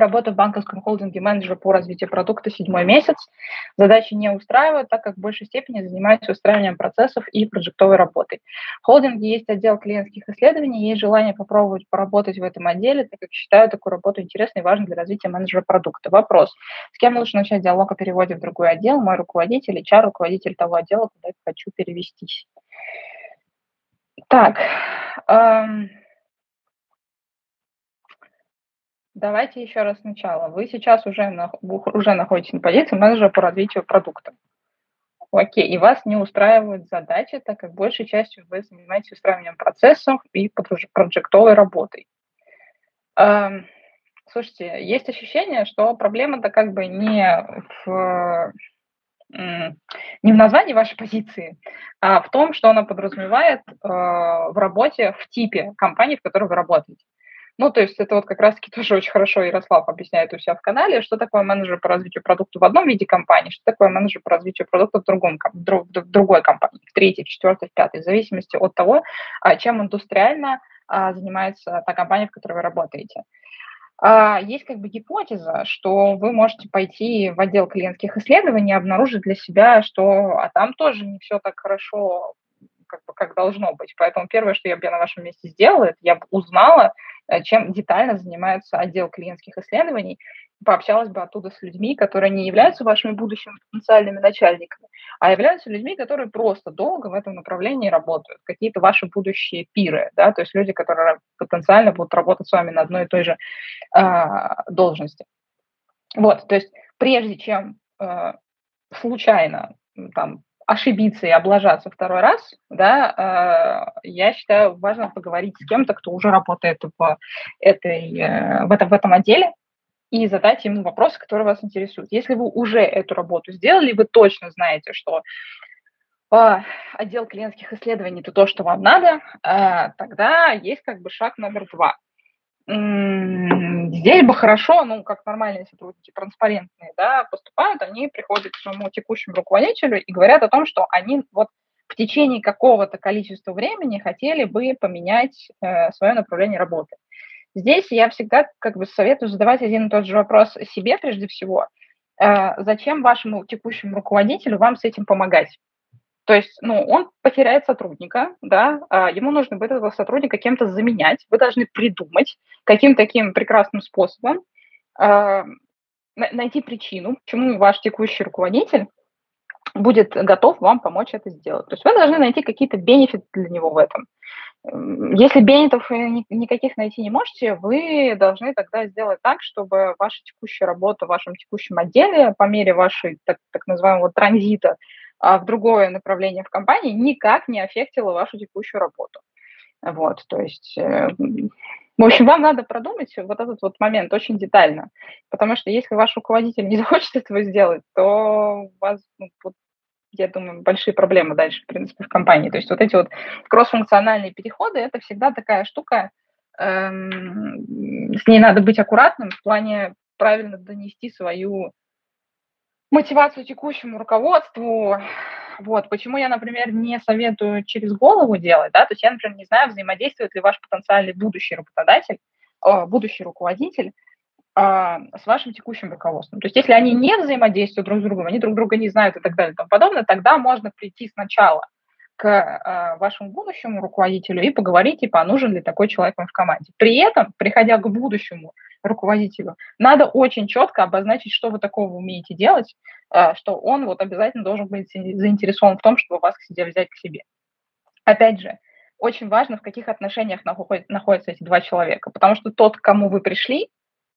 Работаю в банковском холдинге менеджера по развитию продукта седьмой месяц. Задачи не устраивают, так как в большей степени занимаюсь устраиванием процессов и проектовой работой. В холдинге есть отдел клиентских исследований, есть желание попробовать поработать в этом отделе, так как считаю такую работу интересной и важной для развития менеджера продукта. Вопрос. С кем лучше начать диалог о переводе в другой отдел? Мой руководитель, HR, руководитель того отдела, куда я хочу перевестись. Так, эм, Давайте еще раз сначала. Вы сейчас уже, на, уже находитесь на позиции менеджера по развитию продукта. Окей, и вас не устраивают задачи, так как большей частью вы занимаетесь устраиванием процессов и проектовой работой. Эм, слушайте, есть ощущение, что проблема-то как бы не в, не в названии вашей позиции, а в том, что она подразумевает э, в работе в типе компании, в которой вы работаете. Ну, то есть это вот как раз-таки тоже очень хорошо Ярослав объясняет у себя в канале, что такое менеджер по развитию продукта в одном виде компании, что такое менеджер по развитию продукта в, другом, в другой компании, в третьей, в четвертой, в пятой, в зависимости от того, а, чем индустриально а, занимается та компания, в которой вы работаете. А, есть как бы гипотеза, что вы можете пойти в отдел клиентских исследований и обнаружить для себя, что а там тоже не все так хорошо, как, бы, как должно быть. Поэтому первое, что я бы на вашем месте сделала, это я бы узнала, Э, чем детально занимается отдел клиентских исследований, пообщалась бы оттуда с людьми, которые не являются вашими будущими потенциальными начальниками, а являются людьми, которые просто долго в этом направлении работают, какие-то ваши будущие пиры, да, то есть люди, которые потенциально будут работать с вами на одной и той же э, должности. Вот, то есть прежде чем э, случайно там ошибиться и облажаться второй раз, да, э, я считаю важно поговорить с кем-то, кто уже работает в, этой, э, в, этом, в этом отделе, и задать ему вопросы, которые вас интересуют. Если вы уже эту работу сделали, вы точно знаете, что э, отдел клиентских исследований – это то, что вам надо, э, тогда есть как бы шаг номер два – здесь бы хорошо, ну, как нормальные сотрудники, транспарентные, да, поступают, они приходят к своему текущему руководителю и говорят о том, что они вот в течение какого-то количества времени хотели бы поменять э, свое направление работы. Здесь я всегда как бы советую задавать один и тот же вопрос себе прежде всего. Э, зачем вашему текущему руководителю вам с этим помогать? То есть, ну, он потеряет сотрудника, да, а ему нужно будет этого сотрудника кем-то заменять. Вы должны придумать, каким таким прекрасным способом э, найти причину, почему ваш текущий руководитель будет готов вам помочь это сделать. То есть вы должны найти какие-то бенефиты для него в этом. Если бенефитов никаких найти не можете, вы должны тогда сделать так, чтобы ваша текущая работа в вашем текущем отделе по мере вашей так, так называемого транзита в другое направление в компании никак не аффектило вашу текущую работу. Вот, то есть, э, в общем, вам надо продумать вот этот вот момент очень детально, потому что если ваш руководитель не захочет этого сделать, то у вас, ну, вот, я думаю, большие проблемы дальше, в принципе, в компании. То есть вот эти вот кроссфункциональные переходы – это всегда такая штука, эм, с ней надо быть аккуратным в плане правильно донести свою мотивацию текущему руководству. Вот, почему я, например, не советую через голову делать, да, то есть я, например, не знаю, взаимодействует ли ваш потенциальный будущий работодатель, э, будущий руководитель а, с вашим текущим руководством. То есть если они не взаимодействуют друг с другом, они друг друга не знают и так далее и тому подобное, тогда можно прийти сначала к а, вашему будущему руководителю и поговорить, типа, а нужен ли такой человек вам в команде. При этом, приходя к будущему руководителю, надо очень четко обозначить, что вы такого умеете делать, а, что он вот обязательно должен быть заинтересован в том, чтобы вас к себе взять к себе. Опять же, очень важно, в каких отношениях находятся эти два человека, потому что тот, к кому вы пришли,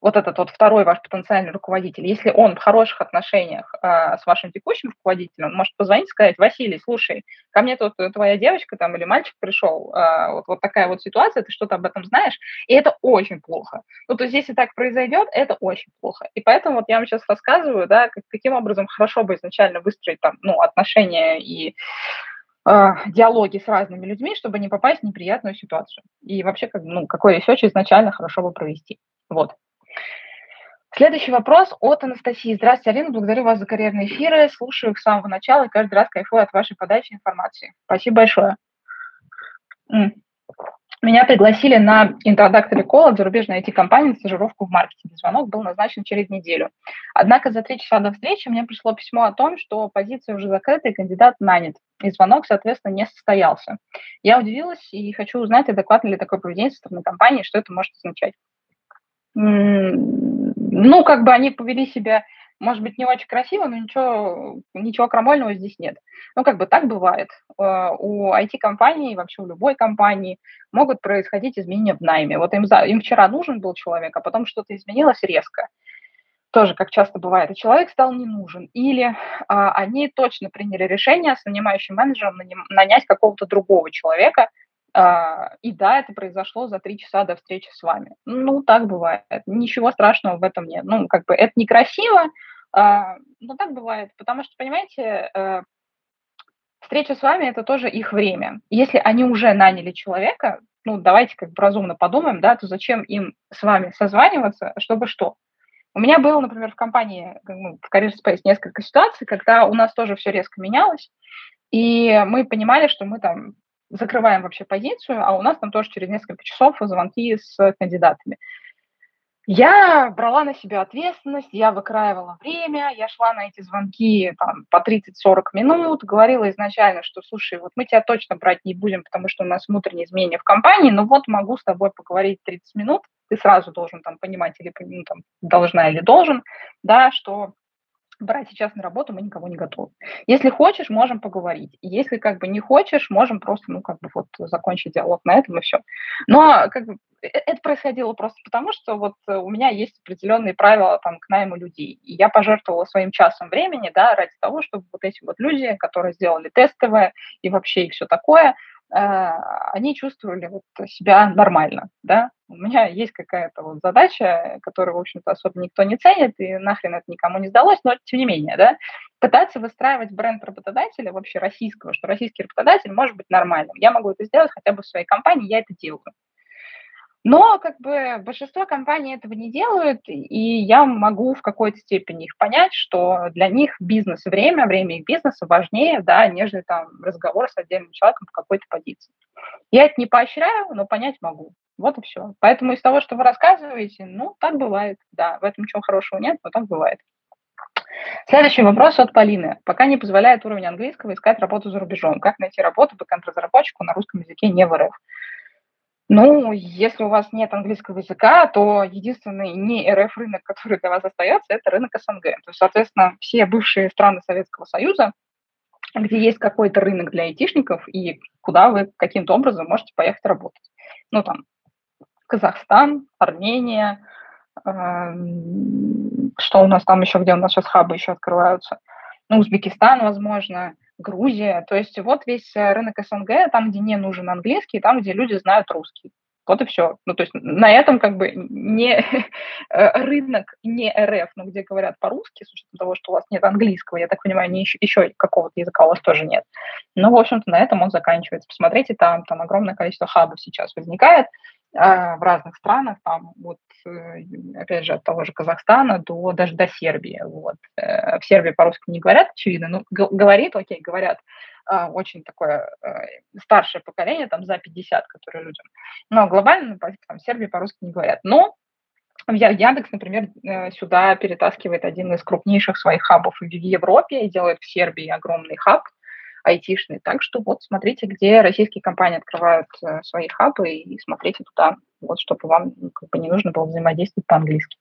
вот этот вот второй ваш потенциальный руководитель, если он в хороших отношениях э, с вашим текущим руководителем, он может позвонить и сказать, Василий, слушай, ко мне тут твоя девочка там или мальчик пришел, э, вот, вот такая вот ситуация, ты что-то об этом знаешь, и это очень плохо. Ну, то есть если так произойдет, это очень плохо. И поэтому вот я вам сейчас рассказываю, да, как, каким образом хорошо бы изначально выстроить там, ну, отношения и диалоги с разными людьми, чтобы не попасть в неприятную ситуацию. И вообще, как, ну, какой research изначально хорошо бы провести. Вот. Следующий вопрос от Анастасии. Здравствуйте, Алина, благодарю вас за карьерные эфиры, слушаю их с самого начала и каждый раз кайфую от вашей подачи информации. Спасибо большое. Меня пригласили на Introductory Call от зарубежной IT-компании на стажировку в маркетинге. Звонок был назначен через неделю. Однако за три часа до встречи мне пришло письмо о том, что позиция уже закрыта и кандидат нанят. И звонок, соответственно, не состоялся. Я удивилась и хочу узнать, адекватно ли такое поведение со стороны компании, что это может означать ну, как бы они повели себя, может быть, не очень красиво, но ничего, ничего крамольного здесь нет. Ну, как бы так бывает. Э, у IT-компании, вообще у любой компании могут происходить изменения в найме. Вот им, им вчера нужен был человек, а потом что-то изменилось резко. Тоже, как часто бывает, и человек стал не нужен. Или а, они точно приняли решение с нанимающим менеджером нанять какого-то другого человека – и да, это произошло за три часа до встречи с вами. Ну, так бывает. Ничего страшного в этом нет. Ну, как бы это некрасиво, а, но так бывает. Потому что, понимаете, э, встреча с вами – это тоже их время. Если они уже наняли человека, ну, давайте как бы разумно подумаем, да, то зачем им с вами созваниваться, чтобы что? У меня было, например, в компании, ну, в Career Space несколько ситуаций, когда у нас тоже все резко менялось, и мы понимали, что мы там закрываем вообще позицию, а у нас там тоже через несколько часов звонки с кандидатами. Я брала на себя ответственность, я выкраивала время, я шла на эти звонки там, по 30-40 минут, говорила изначально, что, слушай, вот мы тебя точно брать не будем, потому что у нас внутренние изменения в компании, но вот могу с тобой поговорить 30 минут, ты сразу должен там понимать или ну, там, должна или должен, да, что брать сейчас на работу мы никого не готовы. Если хочешь, можем поговорить. Если как бы не хочешь, можем просто, ну, как бы вот закончить диалог на этом и все. Но как бы э, это происходило просто потому, что вот у меня есть определенные правила там к найму людей. И я пожертвовала своим часом времени, да, ради того, чтобы вот эти вот люди, которые сделали тестовое и вообще и все такое, они чувствовали вот себя нормально, да. У меня есть какая-то вот задача, которую, в общем-то, особо никто не ценит, и нахрен это никому не сдалось, но тем не менее, да, пытаться выстраивать бренд работодателя, вообще российского, что российский работодатель может быть нормальным. Я могу это сделать хотя бы в своей компании, я это делаю. Но как бы большинство компаний этого не делают, и я могу в какой-то степени их понять, что для них бизнес-время, время их бизнеса важнее, да, нежели там разговор с отдельным человеком в какой-то позиции. Я это не поощряю, но понять могу. Вот и все. Поэтому из того, что вы рассказываете, ну, так бывает. Да, в этом ничего хорошего нет, но так бывает. Следующий вопрос от Полины. Пока не позволяет уровень английского искать работу за рубежом. Как найти работу бэкэнд-разработчику на русском языке не в РФ? Ну, если у вас нет английского языка, то единственный не РФ рынок, который для вас остается, это рынок СНГ. То есть, соответственно, все бывшие страны Советского Союза, где есть какой-то рынок для айтишников и куда вы каким-то образом можете поехать работать. Ну, там, Казахстан, Армения, э, что у нас там еще, где у нас сейчас хабы еще открываются, ну, Узбекистан, возможно, Грузия. То есть вот весь э, рынок СНГ, там, где не нужен английский, там, где люди знают русский. Вот и все. Ну, то есть на этом как бы не рынок, не РФ, ну, где говорят по-русски, с учетом того, что у вас нет английского, я так понимаю, не еще, еще какого-то языка у вас тоже нет. Но, в общем-то, на этом он заканчивается. Посмотрите, там, там огромное количество хабов сейчас возникает э, в разных странах, там вот, э, опять же, от того же Казахстана до даже до Сербии. Вот. Э, в Сербии по-русски не говорят, очевидно, ну, говорит, окей, говорят, очень такое э, старшее поколение, там за 50, которые людям. Но глобально, там, Сербии по-русски не говорят. Но Яндекс, например, э, сюда перетаскивает один из крупнейших своих хабов в Европе и делает в Сербии огромный хаб айтишный. Так что вот смотрите, где российские компании открывают э, свои хабы и смотрите туда, вот чтобы вам ну, как бы не нужно было взаимодействовать по-английски.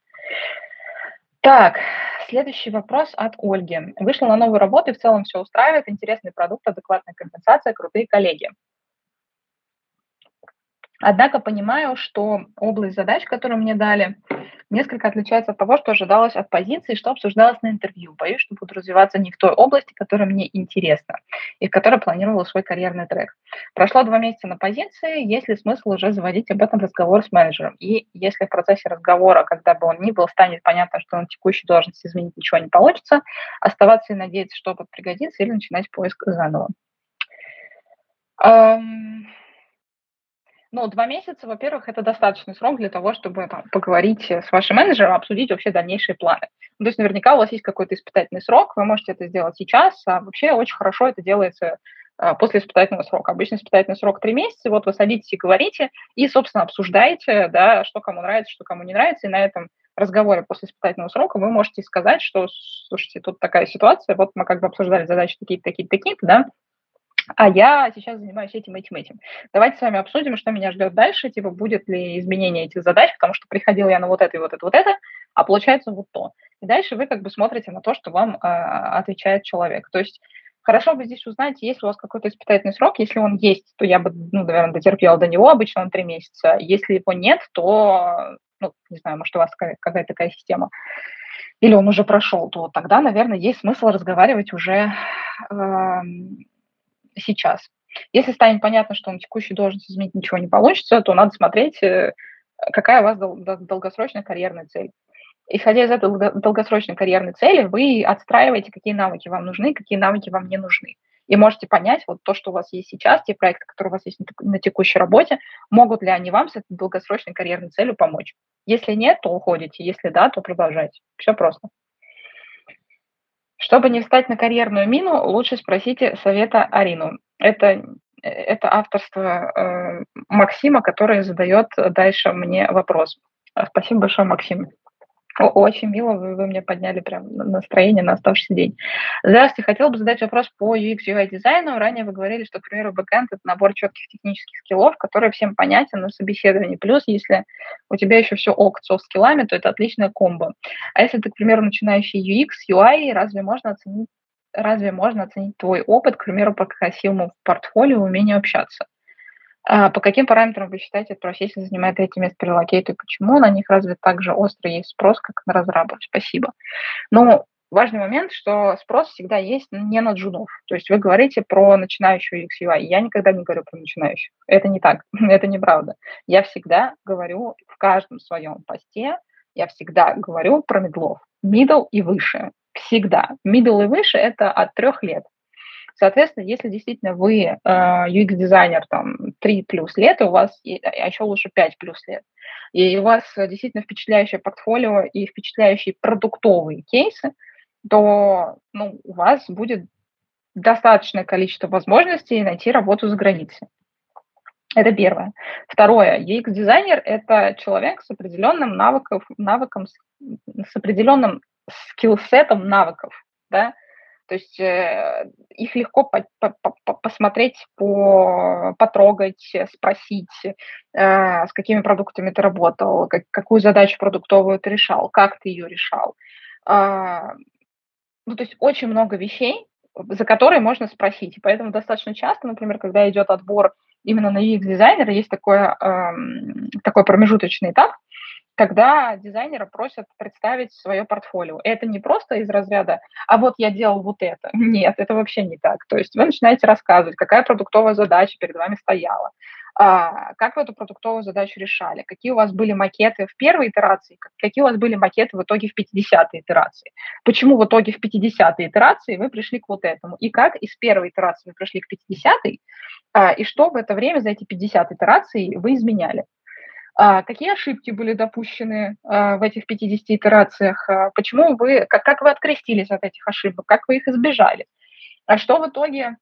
Так, следующий вопрос от Ольги. Вышла на новую работу и в целом все устраивает. Интересный продукт, адекватная компенсация, крутые коллеги. Однако понимаю, что область задач, которую мне дали, несколько отличается от того, что ожидалось от позиции, что обсуждалось на интервью. Боюсь, что буду развиваться не в той области, которая мне интересна и в которой планировала свой карьерный трек. Прошло два месяца на позиции, есть ли смысл уже заводить об этом разговор с менеджером? И если в процессе разговора, когда бы он ни был, станет понятно, что на текущей должности изменить ничего не получится, оставаться и надеяться, что опыт пригодится, или начинать поиск заново? Um ну, два месяца, во-первых, это достаточный срок для того, чтобы там, поговорить с вашим менеджером, обсудить вообще дальнейшие планы. Ну, то есть наверняка у вас есть какой-то испытательный срок, вы можете это сделать сейчас, а вообще очень хорошо это делается а, после испытательного срока. Обычно испытательный срок три месяца, вот вы садитесь и говорите, и, собственно, обсуждаете, да, что кому нравится, что кому не нравится, и на этом разговоре после испытательного срока вы можете сказать, что, слушайте, тут такая ситуация, вот мы как бы обсуждали задачи такие-то, такие-то, такие-то, да, а я сейчас занимаюсь этим, этим, этим. Давайте с вами обсудим, что меня ждет дальше, типа, будет ли изменение этих задач, потому что приходил я на вот это и вот это, вот это, а получается вот то. И дальше вы как бы смотрите на то, что вам э, отвечает человек. То есть хорошо бы здесь узнать, есть ли у вас какой-то испытательный срок. Если он есть, то я бы, ну, наверное, дотерпела до него, обычно он три месяца. Если его нет, то, ну, не знаю, может, у вас какая-то такая система или он уже прошел, то тогда, наверное, есть смысл разговаривать уже э, сейчас. Если станет понятно, что на текущей должности изменить ничего не получится, то надо смотреть, э, какая у вас долгосрочная карьерная цель. Исходя из этой долгосрочной карьерной цели, вы отстраиваете, какие навыки вам нужны, какие навыки вам не нужны. И можете понять, вот то, что у вас есть сейчас, те проекты, которые у вас есть на текущей работе, могут ли они вам с этой долгосрочной карьерной целью помочь. Если нет, то уходите, если да, то продолжайте. Все просто. Чтобы не встать на карьерную мину, лучше спросите совета Арину. Это, это авторство э, Максима, который задает дальше мне вопрос. Спасибо большое, Максим. Очень мило, вы, вы мне подняли прям настроение на оставшийся день. Здравствуйте, хотел бы задать вопрос по UX UI дизайну. Ранее вы говорили, что, к примеру, бэкэнд — это набор четких технических скиллов, который всем понятен на собеседовании. Плюс, если у тебя еще все ок с скиллами, то это отличная комбо. А если ты, к примеру, начинающий UX, UI, разве можно оценить разве можно оценить твой опыт, к примеру, по красивому портфолио, умению общаться? А по каким параметрам вы считаете, эта профессия занимает третье место по relocate у и почему на них разве так же остро есть спрос, как на разрабов? Спасибо. Ну, важный момент, что спрос всегда есть не на джунов. То есть вы говорите про начинающую UX UI. Я никогда не говорю про начинающих. Это не так, это неправда. Я всегда говорю в каждом своем посте, я всегда говорю про мидлов. Middle и выше. Всегда. Middle и выше – это от трех лет. Соответственно, если действительно вы э, UX-дизайнер там 3 плюс лет, и у вас, а еще лучше 5 плюс лет, и у вас действительно впечатляющее портфолио и впечатляющие продуктовые кейсы, то ну, у вас будет достаточное количество возможностей найти работу за границей. Это первое. Второе. UX-дизайнер – это человек с определенным навыком, навыком с определенным скиллсетом навыков. Да? То есть э, их легко по, по, по, посмотреть, по, потрогать, спросить, э, с какими продуктами ты работал, как, какую задачу продуктовую ты решал, как ты ее решал. Э, ну, то есть очень много вещей, за которые можно спросить. И поэтому достаточно часто, например, когда идет отбор именно на UX-дизайнера, есть такое, э, такой промежуточный этап, когда дизайнера просят представить свое портфолио. Это не просто из разряда «а вот я делал вот это». Нет, это вообще не так. То есть вы начинаете рассказывать, какая продуктовая задача перед вами стояла, А, как вы эту продуктовую задачу решали? Какие у вас были макеты в первой итерации? Какие у вас были макеты в итоге в 50-й итерации? Почему в итоге в 50-й итерации вы пришли к вот этому? И как из первой итерации вы пришли к 50-й? А, и что в это время за эти 50 итераций вы изменяли? А, какие ошибки были допущены а, в этих 50 итерациях? А, почему вы, как, как вы открестились от этих ошибок? Как вы их избежали? А что в итоге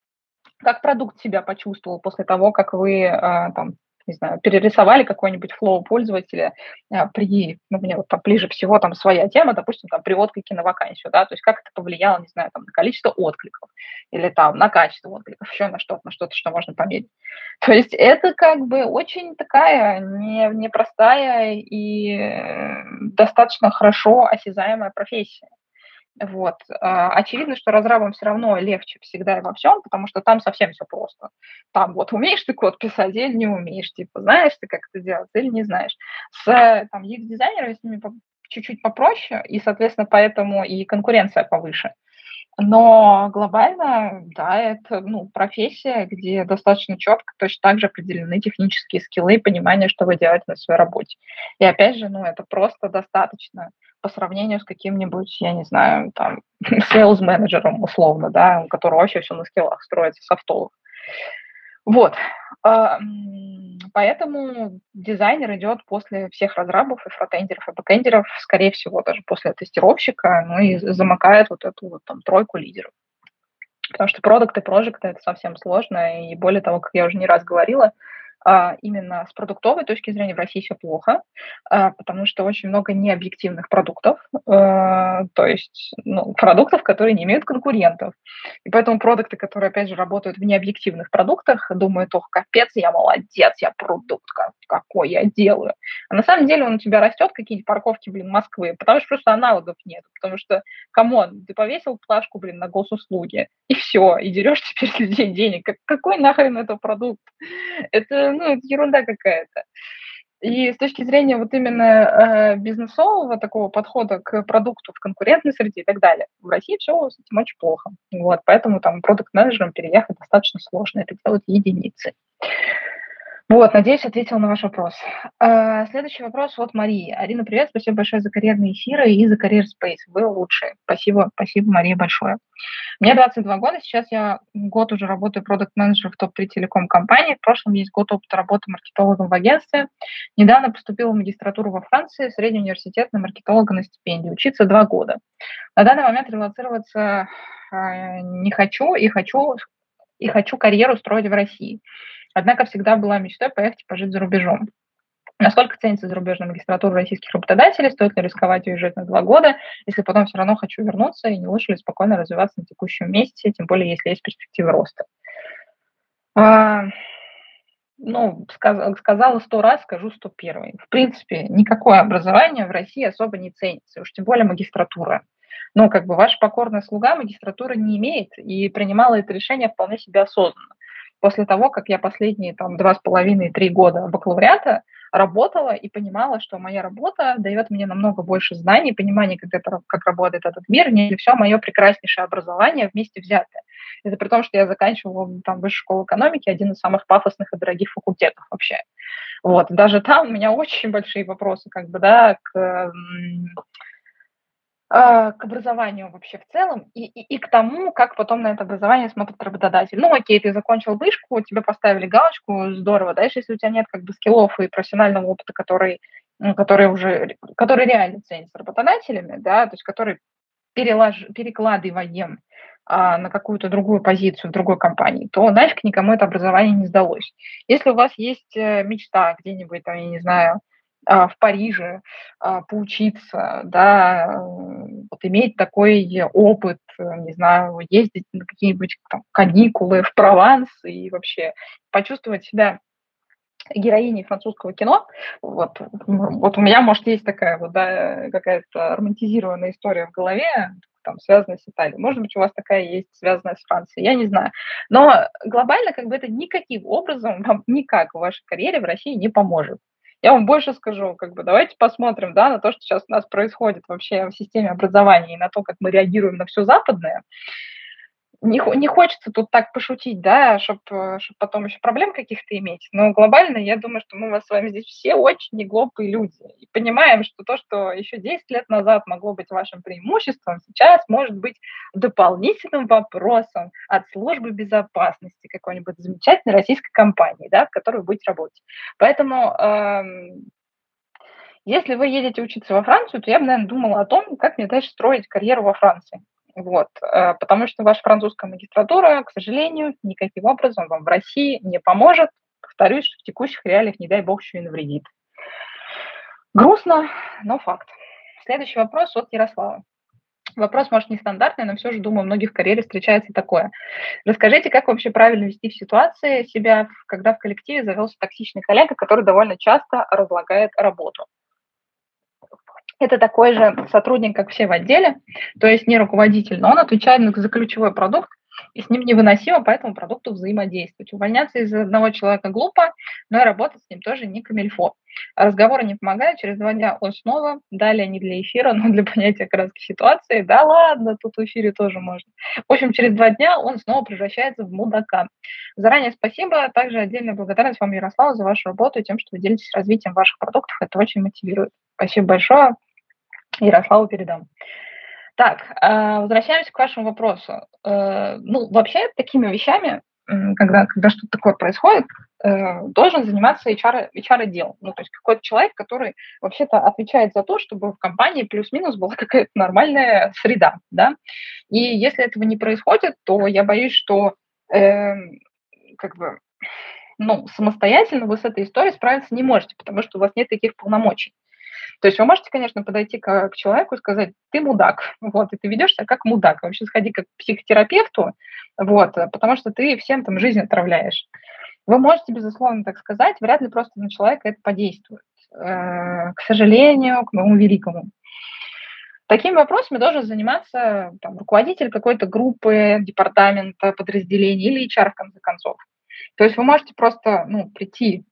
как продукт себя почувствовал после того, как вы а, там, не знаю, перерисовали какой-нибудь флоу пользователя а, при, ну, мне вот там ближе всего там своя тема, допустим, там при отклике на вакансию, да, то есть как это повлияло, не знаю, там на количество откликов или там на качество откликов, еще на что-то, на что-то, что можно померить. То есть это как бы очень такая не, непростая и э, достаточно хорошо осязаемая профессия. Вот. А, очевидно, что разрабам все равно легче всегда и во всем, потому что там совсем все просто. Там вот умеешь ты код писать или не умеешь, типа знаешь ты, как это делать или не знаешь. С там, UX-дизайнерами с ними чуть-чуть попроще, и, соответственно, поэтому и конкуренция повыше. Но глобально, да, это ну, профессия, где достаточно четко точно так же определены технические скиллы и понимание, что вы делаете на своей работе. И опять же, ну, это просто достаточно по сравнению с каким-нибудь, я не знаю, там, sales-менеджером условно, да, у которого вообще все на скиллах строится, софтовых. Вот. А, поэтому дизайнер идет после всех разрабов и фронтендеров, и бэкендеров, скорее всего, даже после тестировщика, ну и замыкает вот эту вот там тройку лидеров. Потому что продукты, прожекты – это совсем сложно, и более того, как я уже не раз говорила, именно с продуктовой точки зрения в России все плохо, а, потому что очень много необъективных продуктов, а, то есть ну, продуктов, которые не имеют конкурентов. И поэтому продукты, которые, опять же, работают в необъективных продуктах, думают, ох, капец, я молодец, я продукт какой я делаю. А на самом деле он у тебя растет, какие-нибудь парковки, блин, Москвы, потому что просто аналогов нет, потому что, come on, ты повесил плашку, блин, на госуслуги, и все, и дерешь теперь людей денег. Какой нахрен это продукт? Это ну, это ерунда какая-то. И с точки зрения вот именно э, бизнесового такого подхода к продукту в конкурентной среде и так далее, в России все с этим очень плохо. Вот, поэтому там продукт-менеджерам переехать достаточно сложно, это делают единицы. Вот, надеюсь, ответил на ваш вопрос. А, следующий вопрос от Марии. Арина, привет, спасибо большое за карьерные эфиры и за Career Space. Вы лучшие. Спасибо, спасибо, Мария, большое. Мне 22 года, сейчас я год уже работаю продукт-менеджером в топ-3 телеком-компании. В прошлом есть год опыта работы маркетологом в агентстве. Недавно поступила в магистратуру во Франции, средний университет на маркетолога на стипендии. Учиться два года. На данный момент релацироваться а, не хочу и хочу, и хочу карьеру строить в России. Однако всегда была мечтой поехать пожить за рубежом. Насколько ценится зарубежная магистратура российских работодателей? Стоит ли рисковать уезжать на два года, если потом все равно хочу вернуться, и не лучше ли спокойно развиваться на текущем месте, тем более если есть перспективы роста? А, ну, сказ, сказала сто раз, скажу сто первый. В принципе, никакое образование в России особо не ценится, уж тем более магистратура. Но как бы ваш покорный слуга магистратуры не имеет и принимала это решение вполне себе осознанно после того, как я последние там два с половиной, три года бакалавриата работала и понимала, что моя работа дает мне намного больше знаний, понимания, как, это, как работает этот мир, не все мое прекраснейшее образование вместе взятое. Это при том, что я заканчивала там высшую школу экономики, один из самых пафосных и дорогих факультетов вообще. Вот, даже там у меня очень большие вопросы, как бы, да, к к образованию вообще в целом и, и, и к тому, как потом на это образование смотрит работодатель. Ну, окей, ты закончил вышку, тебе поставили галочку, здорово. Дальше, если у тебя нет как бы скиллов и профессионального опыта, который, который уже, который реально ценится работодателями, да, то есть который перелож, перекладываем а, на какую-то другую позицию в другой компании, то нафиг никому это образование не сдалось. Если у вас есть э, мечта где-нибудь, там, я не знаю, а, в Париже а, поучиться, да, вот иметь такой опыт, не знаю, ездить на какие-нибудь там, каникулы в Прованс и вообще почувствовать себя героиней французского кино. Вот, вот у меня, может, есть такая вот, да, какая-то романтизированная история в голове, там, связанная с Италией. Может быть, у вас такая есть, связанная с Францией, я не знаю. Но глобально как бы это никаким образом вам никак в вашей карьере в России не поможет. Я вам больше скажу, как бы давайте посмотрим, да, на то, что сейчас у нас происходит вообще в системе образования и на то, как мы реагируем на все западное. Не, не хочется тут так пошутить, да, чтобы чтоб потом еще проблем каких-то иметь. Но глобально я думаю, что мы вас с вами здесь все очень неглупые люди. И понимаем, что то, что еще 10 лет назад могло быть вашим преимуществом, сейчас может быть дополнительным вопросом от службы безопасности какой-нибудь замечательной российской компании, да, в которой вы будете работать. Поэтому эм, если вы едете учиться во Францию, то я бы, наверное, думала о том, как мне дальше строить карьеру во Франции. Вот, э, потому что ваша французская магистратура, к сожалению, никаким образом вам в России не поможет. Повторюсь, что в текущих реалиях, не дай бог, еще и навредит. Грустно, но факт. Следующий вопрос от Ярослава. Вопрос, может, нестандартный, но все же, думаю, у многих в карьере встречается такое. Расскажите, как вообще правильно вести в ситуации себя, когда в коллективе завелся токсичный коллега, который довольно часто разлагает работу? Это такой же сотрудник, как все в отделе, то есть не руководитель, но он отвечает за ключевой продукт, и с ним невыносимо по этому продукту взаимодействовать. Увольняться из одного человека глупо, но и работать с ним тоже не камильфо. Разговоры не помогают, через два дня он снова, далее не для эфира, но для понятия краски ситуации, да ладно, тут в эфире тоже можно. В общем, через два дня он снова превращается в мудака. Заранее спасибо, также отдельная благодарность вам, Ярослав, за вашу работу и тем, что вы делитесь развитием ваших продуктов, это очень мотивирует. Спасибо большое. Ярославу передам. Так, э, возвращаемся к вашему вопросу. Э, ну, вообще, такими вещами, когда, когда что-то такое происходит, э, должен заниматься HR, HR-отдел. Ну, то есть какой-то человек, который вообще-то отвечает за то, чтобы в компании плюс-минус была какая-то нормальная среда, да. И если этого не происходит, то я боюсь, что э, как бы ну, самостоятельно вы с этой историей справиться не можете, потому что у вас нет таких полномочий. То есть вы можете, конечно, подойти к, к человеку и сказать, ты мудак, вот, и ты ведешь себя как мудак, вообще сходи как к психотерапевту, вот, потому что ты всем там жизнь отравляешь. Вы можете, безусловно, так сказать, вряд ли просто на человека это подействует. Э, к сожалению, к моему великому. Такими вопросами должен заниматься там, руководитель какой-то группы, департамента, подразделения или HR, в конце концов. То есть вы можете просто ну, прийти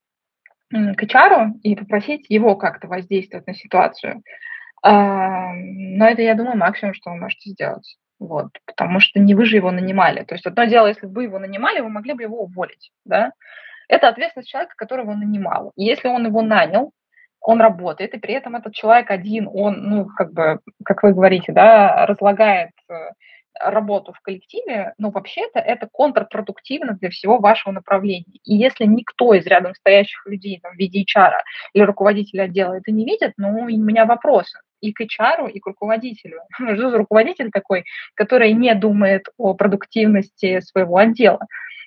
к HR и попросить его как-то воздействовать на ситуацию. А, но это, я думаю, максимум, что вы можете сделать. Вот, потому что не вы же его нанимали. То есть одно дело, если бы вы его нанимали, вы могли бы его уволить, да? Это ответственность человека, которого он нанимал. И если он его нанял, он работает, и при этом этот человек один, он, ну, как бы, как вы говорите, да, разлагает э, работу в коллективе, но вообще-то это контрпродуктивно для всего вашего направления. И если никто из рядом стоящих людей там, в виде HR или руководителя отдела это не видит, ну, у меня вопросы и к HR, и к руководителю. Что за руководитель такой, который не думает о продуктивности своего отдела?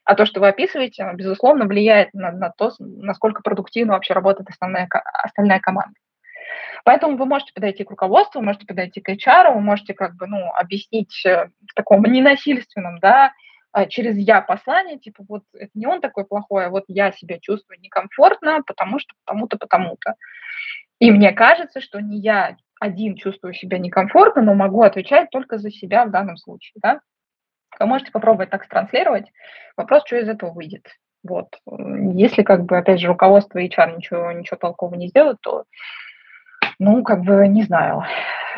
А то, что вы описываете, безусловно, влияет на, на то, насколько продуктивно вообще работает основная, остальная команда. Поэтому вы можете подойти к руководству, вы можете подойти к HR, вы можете как бы, ну, объяснить э, в таком ненасильственном, да, а, через я послание, типа вот это не он такой плохой, а вот я себя чувствую некомфортно, потому что потому-то, потому-то. И мне кажется, что не я один чувствую себя некомфортно, но могу отвечать только за себя в данном случае, да. Вы можете попробовать так транслировать. Вопрос, что из этого выйдет. Вот. Если, как бы, опять же, руководство и HR ничего, ничего толкового не сделают, то ну, как бы, не знаю.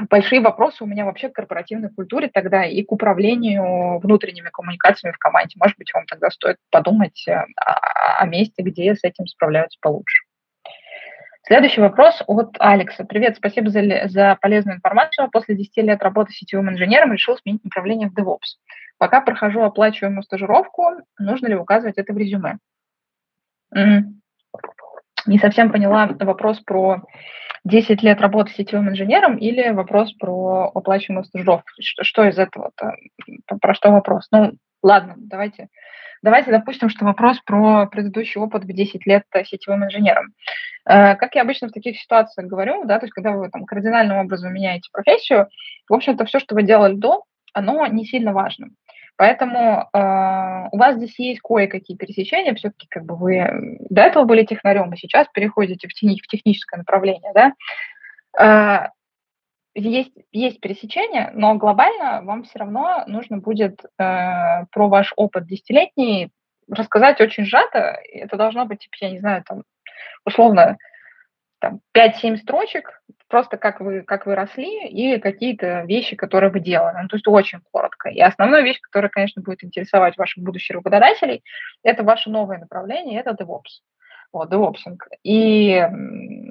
Большие вопросы у меня вообще к корпоративной культуре тогда и к управлению внутренними коммуникациями в команде. Может быть, вам тогда стоит подумать э, о, о месте, где с этим справляются получше. Следующий вопрос от Алекса. Привет, спасибо за, за полезную информацию. После 10 лет работы сетевым инженером решил сменить направление в DevOps. Пока прохожу оплачиваемую стажировку, нужно ли указывать это в резюме? Не совсем поняла вопрос про 10 лет работы сетевым инженером или вопрос про оплачиваемую стажировку? Что, что из этого-то? Про что вопрос? Ну, ладно, давайте, давайте допустим, что вопрос про предыдущий опыт в 10 лет сетевым инженером. Э, как я обычно в таких ситуациях говорю, да, то есть когда вы там кардинальным образом меняете профессию, в общем-то, все, что вы делали до, оно не сильно важно. Поэтому э, у вас здесь есть кое-какие пересечения, все-таки как бы вы до этого были технарем, и сейчас переходите в, техни- в техническое направление, да. Э, есть, есть пересечения, но глобально вам все равно нужно будет э, про ваш опыт десятилетний рассказать очень сжато. Это должно быть, типа, я не знаю, там, условно, там 5-7 строчек, просто как вы, как вы росли и какие-то вещи, которые вы делали. Ну, то есть очень коротко. И основная вещь, которая, конечно, будет интересовать ваших будущих работодателей, это ваше новое направление, это DevOps. Вот, DevOpsing. И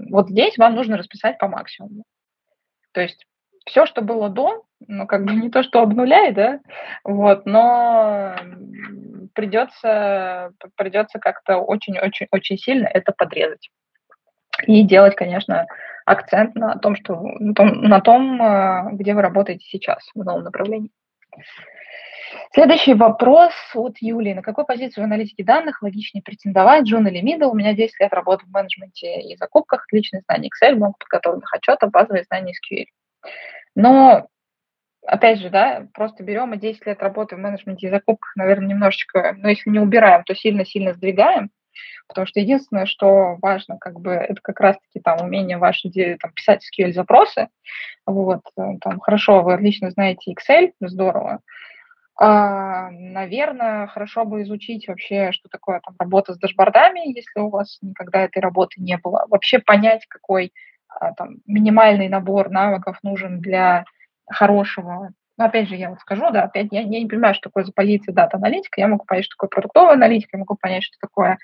вот здесь вам нужно расписать по максимуму. То есть все, что было до, ну, как бы не то, что обнуляй, да, вот, но придется, придется как-то очень-очень-очень сильно это подрезать. И делать, конечно, акцент на том, что на том, на том, э, где вы работаете сейчас в новом направлении. Следующий вопрос от Юлии. На какую позицию в аналитике данных логичнее претендовать, Джун или Middle? У меня 10 лет работы в менеджменте и закупках, отличные знания Excel, много подготовленных отчетов, базовые знания SQL. Но, опять же, да, просто берем и 10 лет работы в менеджменте и закупках, наверное, немножечко, но если не убираем, то сильно-сильно сдвигаем, потому что единственное, что важно, как бы, это как раз-таки там умение ваше там, писать SQL-запросы, вот, э, там, хорошо, вы отлично знаете Excel, здорово, а, наверное, хорошо бы изучить вообще, что такое там работа с дашбордами, если у вас никогда этой работы не было. Вообще понять, какой а, там, минимальный набор навыков нужен для хорошего. Но опять же, я вот скажу, да, опять я, я не понимаю, что такое за позиция дата-аналитика. Я могу понять, что такое продуктовая аналитика, я могу понять, что такое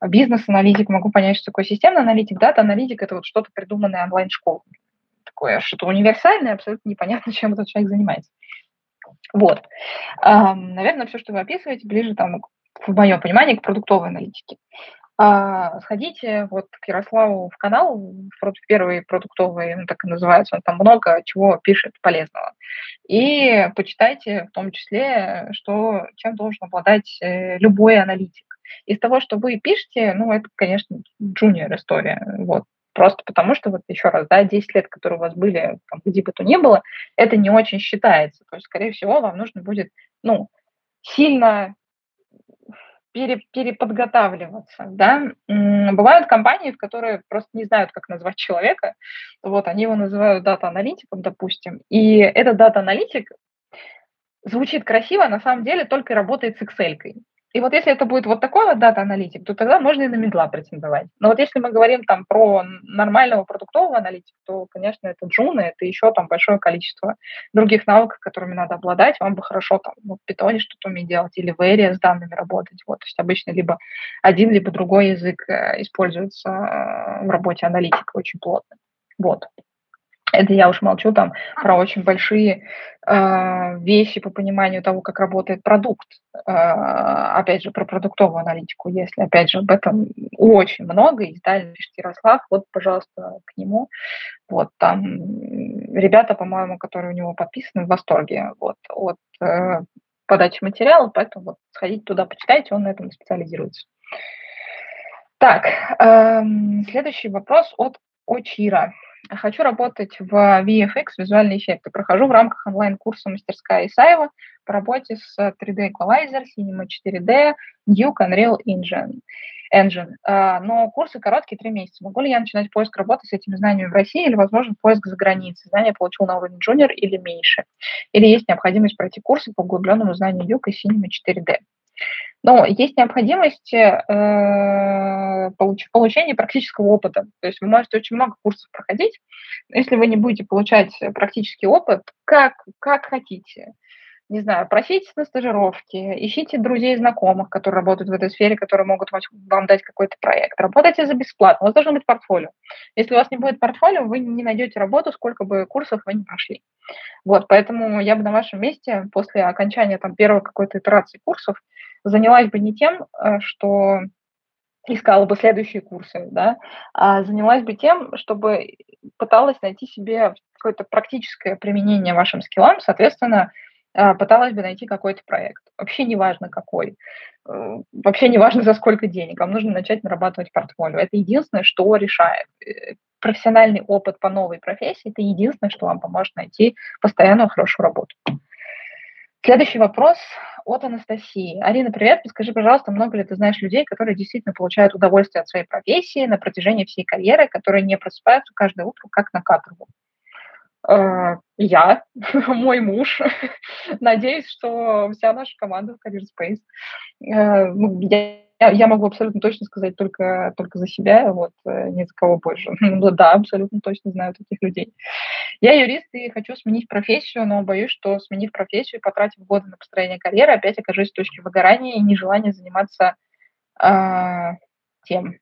бизнес-аналитик, могу понять, что такое системный аналитик. Дата-аналитик – это вот что-то придуманное онлайн-школой. Такое что-то универсальное, абсолютно непонятно, чем этот человек занимается. Вот. Наверное, все, что вы описываете, ближе там, в моем понимании, к продуктовой аналитике. А, сходите вот к Ярославу в канал, первый продуктовый, он так и называется, он там много чего пишет полезного. И почитайте в том числе, что, чем должен обладать э, любой аналитик. Из того, что вы пишете, ну, это, конечно, джуниор история. Вот. Просто потому что, вот еще раз, да, 10 лет, которые у вас были, там, где бы то ни было, это не очень считается. То есть, скорее всего, вам нужно будет, ну, сильно пере, переподготавливаться, да. Бывают компании, в которые просто не знают, как назвать человека, вот, они его называют дата-аналитиком, допустим, и этот дата-аналитик звучит красиво, а на самом деле только работает с Excel. -кой. И вот если это будет вот такой вот дата-аналитик, то тогда можно и на мидла претендовать. Но вот если мы говорим там про нормального продуктового аналитика, то, конечно, это джуны, это еще там большое количество других навыков, которыми надо обладать. Вам бы хорошо там ну, в питоне что-то уметь делать или в Эре с данными работать. Вот, то есть обычно либо один, либо другой язык э, используется э, в работе аналитика очень плотно. Вот. Это я уж молчу там про очень большие э, вещи по пониманию того, как работает продукт. Э, опять же, про продуктовую аналитику, если, опять же, об этом очень много, и детально пишет Ярослав, вот, пожалуйста, к нему. Вот там ребята, по-моему, которые у него подписаны, в восторге вот, от э, подачи материала, поэтому вот сходите туда, почитайте, он на этом специализируется. Так, э, следующий вопрос от Очира. Хочу работать в VFX, визуальные эффекты. Прохожу в рамках онлайн-курса «Мастерская Исаева» по работе с 3D Equalizer, Cinema 4D, Duke, Unreal Engine. Engine. А, но курсы короткие, три месяца. Могу ли я начинать поиск работы с этими знаниями в России или, возможно, поиск за границей? Знания получил на уровне джуниор или меньше? Или есть необходимость пройти курсы по углубленному знанию Duke и Cinema 4D? Но есть необходимость э, получ, получения практического опыта. То есть вы можете очень много курсов проходить, но если вы не будете получать практический опыт, как, как хотите, не знаю, просите на стажировки, ищите друзей знакомых, которые работают в этой сфере, которые могут вам дать какой-то проект. Работайте за бесплатно. У вас должно быть портфолио. Если у вас не будет портфолио, вы не найдете работу, сколько бы курсов вы не прошли. Вот, поэтому я бы на вашем месте после окончания там первой какой-то итерации курсов занялась бы не тем, э, что искала бы следующие курсы, да, а занялась бы тем, чтобы пыталась найти себе какое-то практическое применение вашим скиллам, соответственно, пыталась бы найти какой-то проект. Вообще не важно какой. Э, вообще не важно за сколько денег. Вам нужно начать нарабатывать портфолио. Это единственное, что решает. Профессиональный опыт по новой профессии – это единственное, что вам поможет найти постоянную хорошую работу. Следующий вопрос от Анастасии. Арина, привет. Подскажи, пожалуйста, много ли ты знаешь людей, которые действительно получают удовольствие от своей профессии на протяжении всей карьеры, которые не просыпаются каждое утро как на каторгу? Э, я, мой муж. Надеюсь, что вся наша команда в Career Space. Э, ну, я я, могу абсолютно точно сказать только, только за себя, вот, э, ни за кого больше. Ну да, абсолютно точно знаю таких людей. Я юрист и хочу сменить профессию, но боюсь, что сменив профессию, потратив годы на построение карьеры, опять окажусь в точке выгорания и нежелания заниматься э, тем.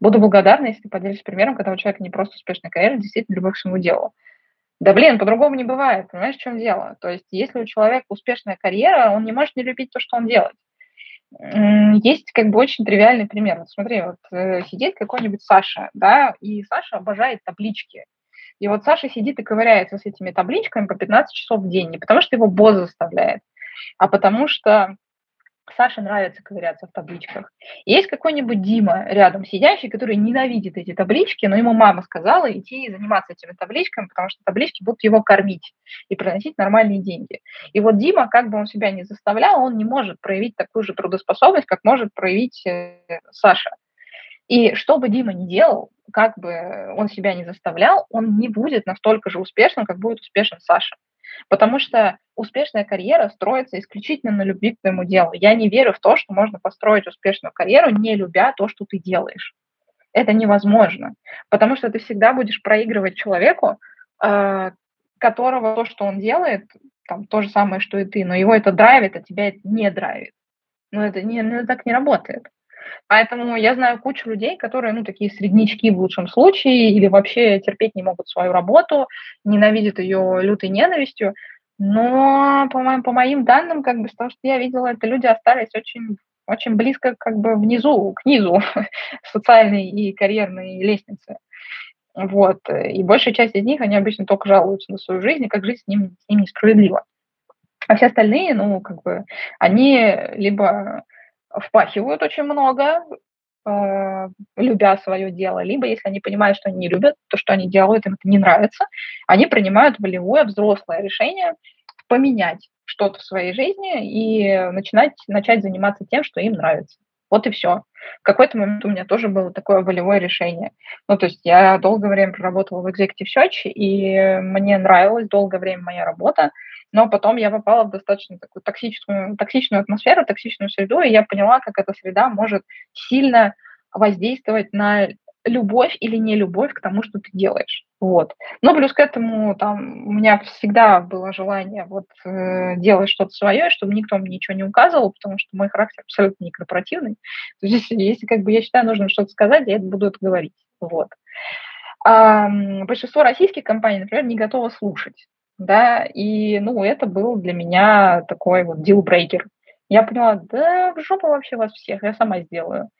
Буду благодарна, если поделишься примером, когда у человека не просто успешная карьера, а действительно любовь к своему делу. Да блин, по-другому не бывает, понимаешь, в чем дело? То есть, если у человека успешная карьера, он не может не любить то, что он делает. Есть как бы очень тривиальный пример. Вот смотри, вот э, сидит какой-нибудь Саша, да, и Саша обожает таблички. И вот Саша сидит и ковыряется с этими табличками по 15 часов в день, не потому что его босс заставляет, а потому что Саше нравится ковыряться в табличках. Есть какой-нибудь Дима рядом сидящий, который ненавидит эти таблички, но ему мама сказала идти заниматься этими табличками, потому что таблички будут его кормить и приносить нормальные деньги. И вот Дима, как бы он себя не заставлял, он не может проявить такую же трудоспособность, как может проявить э, Саша. И что бы Дима ни делал, как бы он себя не заставлял, он не будет настолько же успешным, как будет успешен Саша. Потому что успешная карьера строится исключительно на любви к твоему делу. Я не верю в то, что можно построить успешную карьеру, не любя то, что ты делаешь. Это невозможно, потому что ты всегда будешь проигрывать человеку, э, которого то, что он делает, там то же самое, что и ты, но его это драйвит, а тебя это не драйвит. Но это, не, ну, так не работает. Поэтому я знаю кучу людей, которые, ну, такие среднячки в лучшем случае, или вообще терпеть не могут свою работу, ненавидят ее лютой ненавистью. Но по моим, по моим данным, как бы, с того, что я видела, это люди остались очень, очень близко как бы внизу, к низу социальной и карьерной лестницы. Вот. И большая часть из них, они обычно только жалуются на свою жизнь, и как жизнь с ним, с ним несправедлива. А все остальные, ну, как бы, они либо впахивают очень много, э, любя свое дело, либо если они понимают, что они не любят то, что они делают, им это не нравится, они принимают волевое взрослое решение поменять что-то в своей жизни и начинать, начать заниматься тем, что им нравится. Вот и все. В какой-то момент у меня тоже было такое волевое решение. Ну, то есть я долгое время проработала в Executive Search, и мне нравилась долгое время моя работа, но потом я попала в достаточно такую токсичную, токсичную атмосферу, токсичную среду, и я поняла, как эта среда может сильно воздействовать на любовь или не любовь к тому, что ты делаешь. Вот. Но плюс к этому там у меня всегда было желание вот э, делать что-то свое, чтобы никто мне ничего не указывал, потому что мой характер абсолютно не корпоративный. То есть если, как бы я считаю нужно что-то сказать, я это буду это говорить. Вот. А, большинство российских компаний, например, не готовы слушать да, и, ну, это был для меня такой вот дилбрейкер. Я поняла, да, в жопу вообще вас всех, я сама сделаю.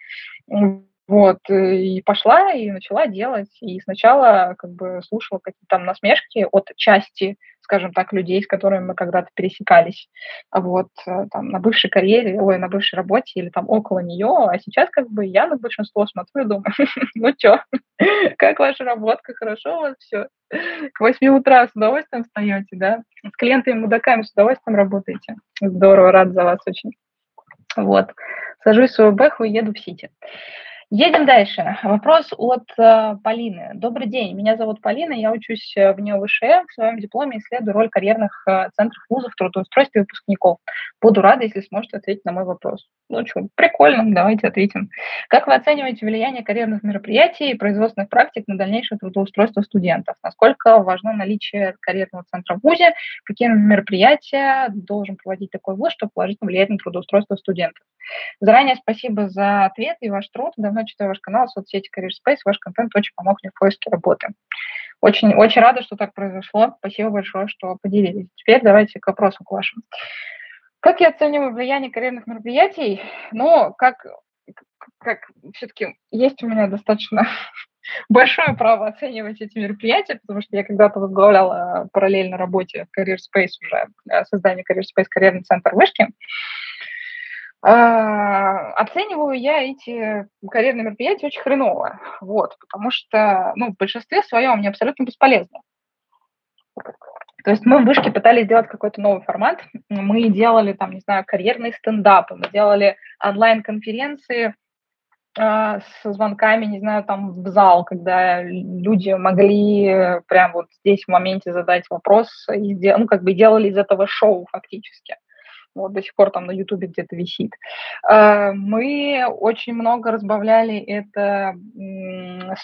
Вот, э, и пошла, и начала делать. И сначала как бы слушала какие-то там насмешки от части, скажем так, людей, с которыми мы когда-то пересекались. Вот, э, там, на бывшей карьере, ой, на бывшей работе или там около нее. А сейчас как бы я на большинство смотрю и думаю, ну что, как ваша работка, хорошо у вас все? К 8 утра с удовольствием встаете, да? С клиентами-мудаками с удовольствием работаете. Здорово, рад за вас очень. Вот. Сажусь в свою бэху и еду в Сити. Едем дальше. Вопрос от э, Полины. Добрый день, меня зовут Полина, я учусь э, в НИО В своем дипломе исследую роль карьерных э, центров вузов в трудоустройстве выпускников. Буду рада, если сможете ответить на мой вопрос. Ну что, прикольно, давайте ответим. Как вы оцениваете влияние карьерных мероприятий и производственных практик на дальнейшее трудоустройство студентов? Насколько важно наличие карьерного центра в ВУЗе? Какие мероприятия должен проводить такой вуз, чтобы положительно влиять на трудоустройство студентов? Заранее спасибо за ответ и ваш труд. Давно читаю ваш канал соцсети Career Space. Ваш контент очень помог мне в поиске работы. Очень, очень рада, что так произошло. Спасибо большое, что поделились. Теперь давайте к вопросу к вашим. Как я оцениваю влияние карьерных мероприятий? Ну, как, как все-таки есть у меня достаточно большое право оценивать эти мероприятия, потому что я когда-то возглавляла параллельно работе Career Space уже, э, создание Career Space карьерный центр вышки. А, оцениваю я эти карьерные мероприятия очень хреново, вот, потому что, ну, в большинстве своем они абсолютно бесполезны. То есть мы в вышке пытались сделать какой-то новый формат. Мы делали там, не знаю, карьерные стендапы, мы делали онлайн-конференции э, с звонками, не знаю, там в зал, когда люди могли прямо вот здесь в моменте задать вопрос и ну, как бы делали из этого шоу фактически. Вот до сих пор там на Ютубе где-то висит. Э, мы очень много разбавляли это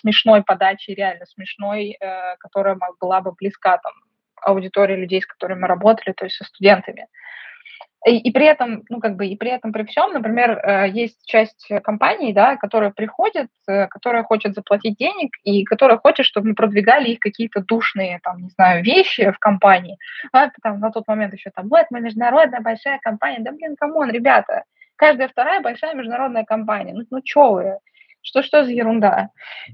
смешной подачей, реально смешной, э, которая была бы близка там аудитории людей, с которыми мы работали, то есть со студентами. И, и при этом, ну, как бы, и при этом, при всем, например, э, есть часть компаний, да, которая приходит, э, которая хочет заплатить денег и которая хочет, чтобы мы продвигали их какие-то душные, там, не знаю, вещи в компании. А, там, на тот момент еще там, вот, мы международная большая компания. Да, блин, come on, ребята, каждая вторая большая международная компания. Ну, ну что вы? Что что за ерунда.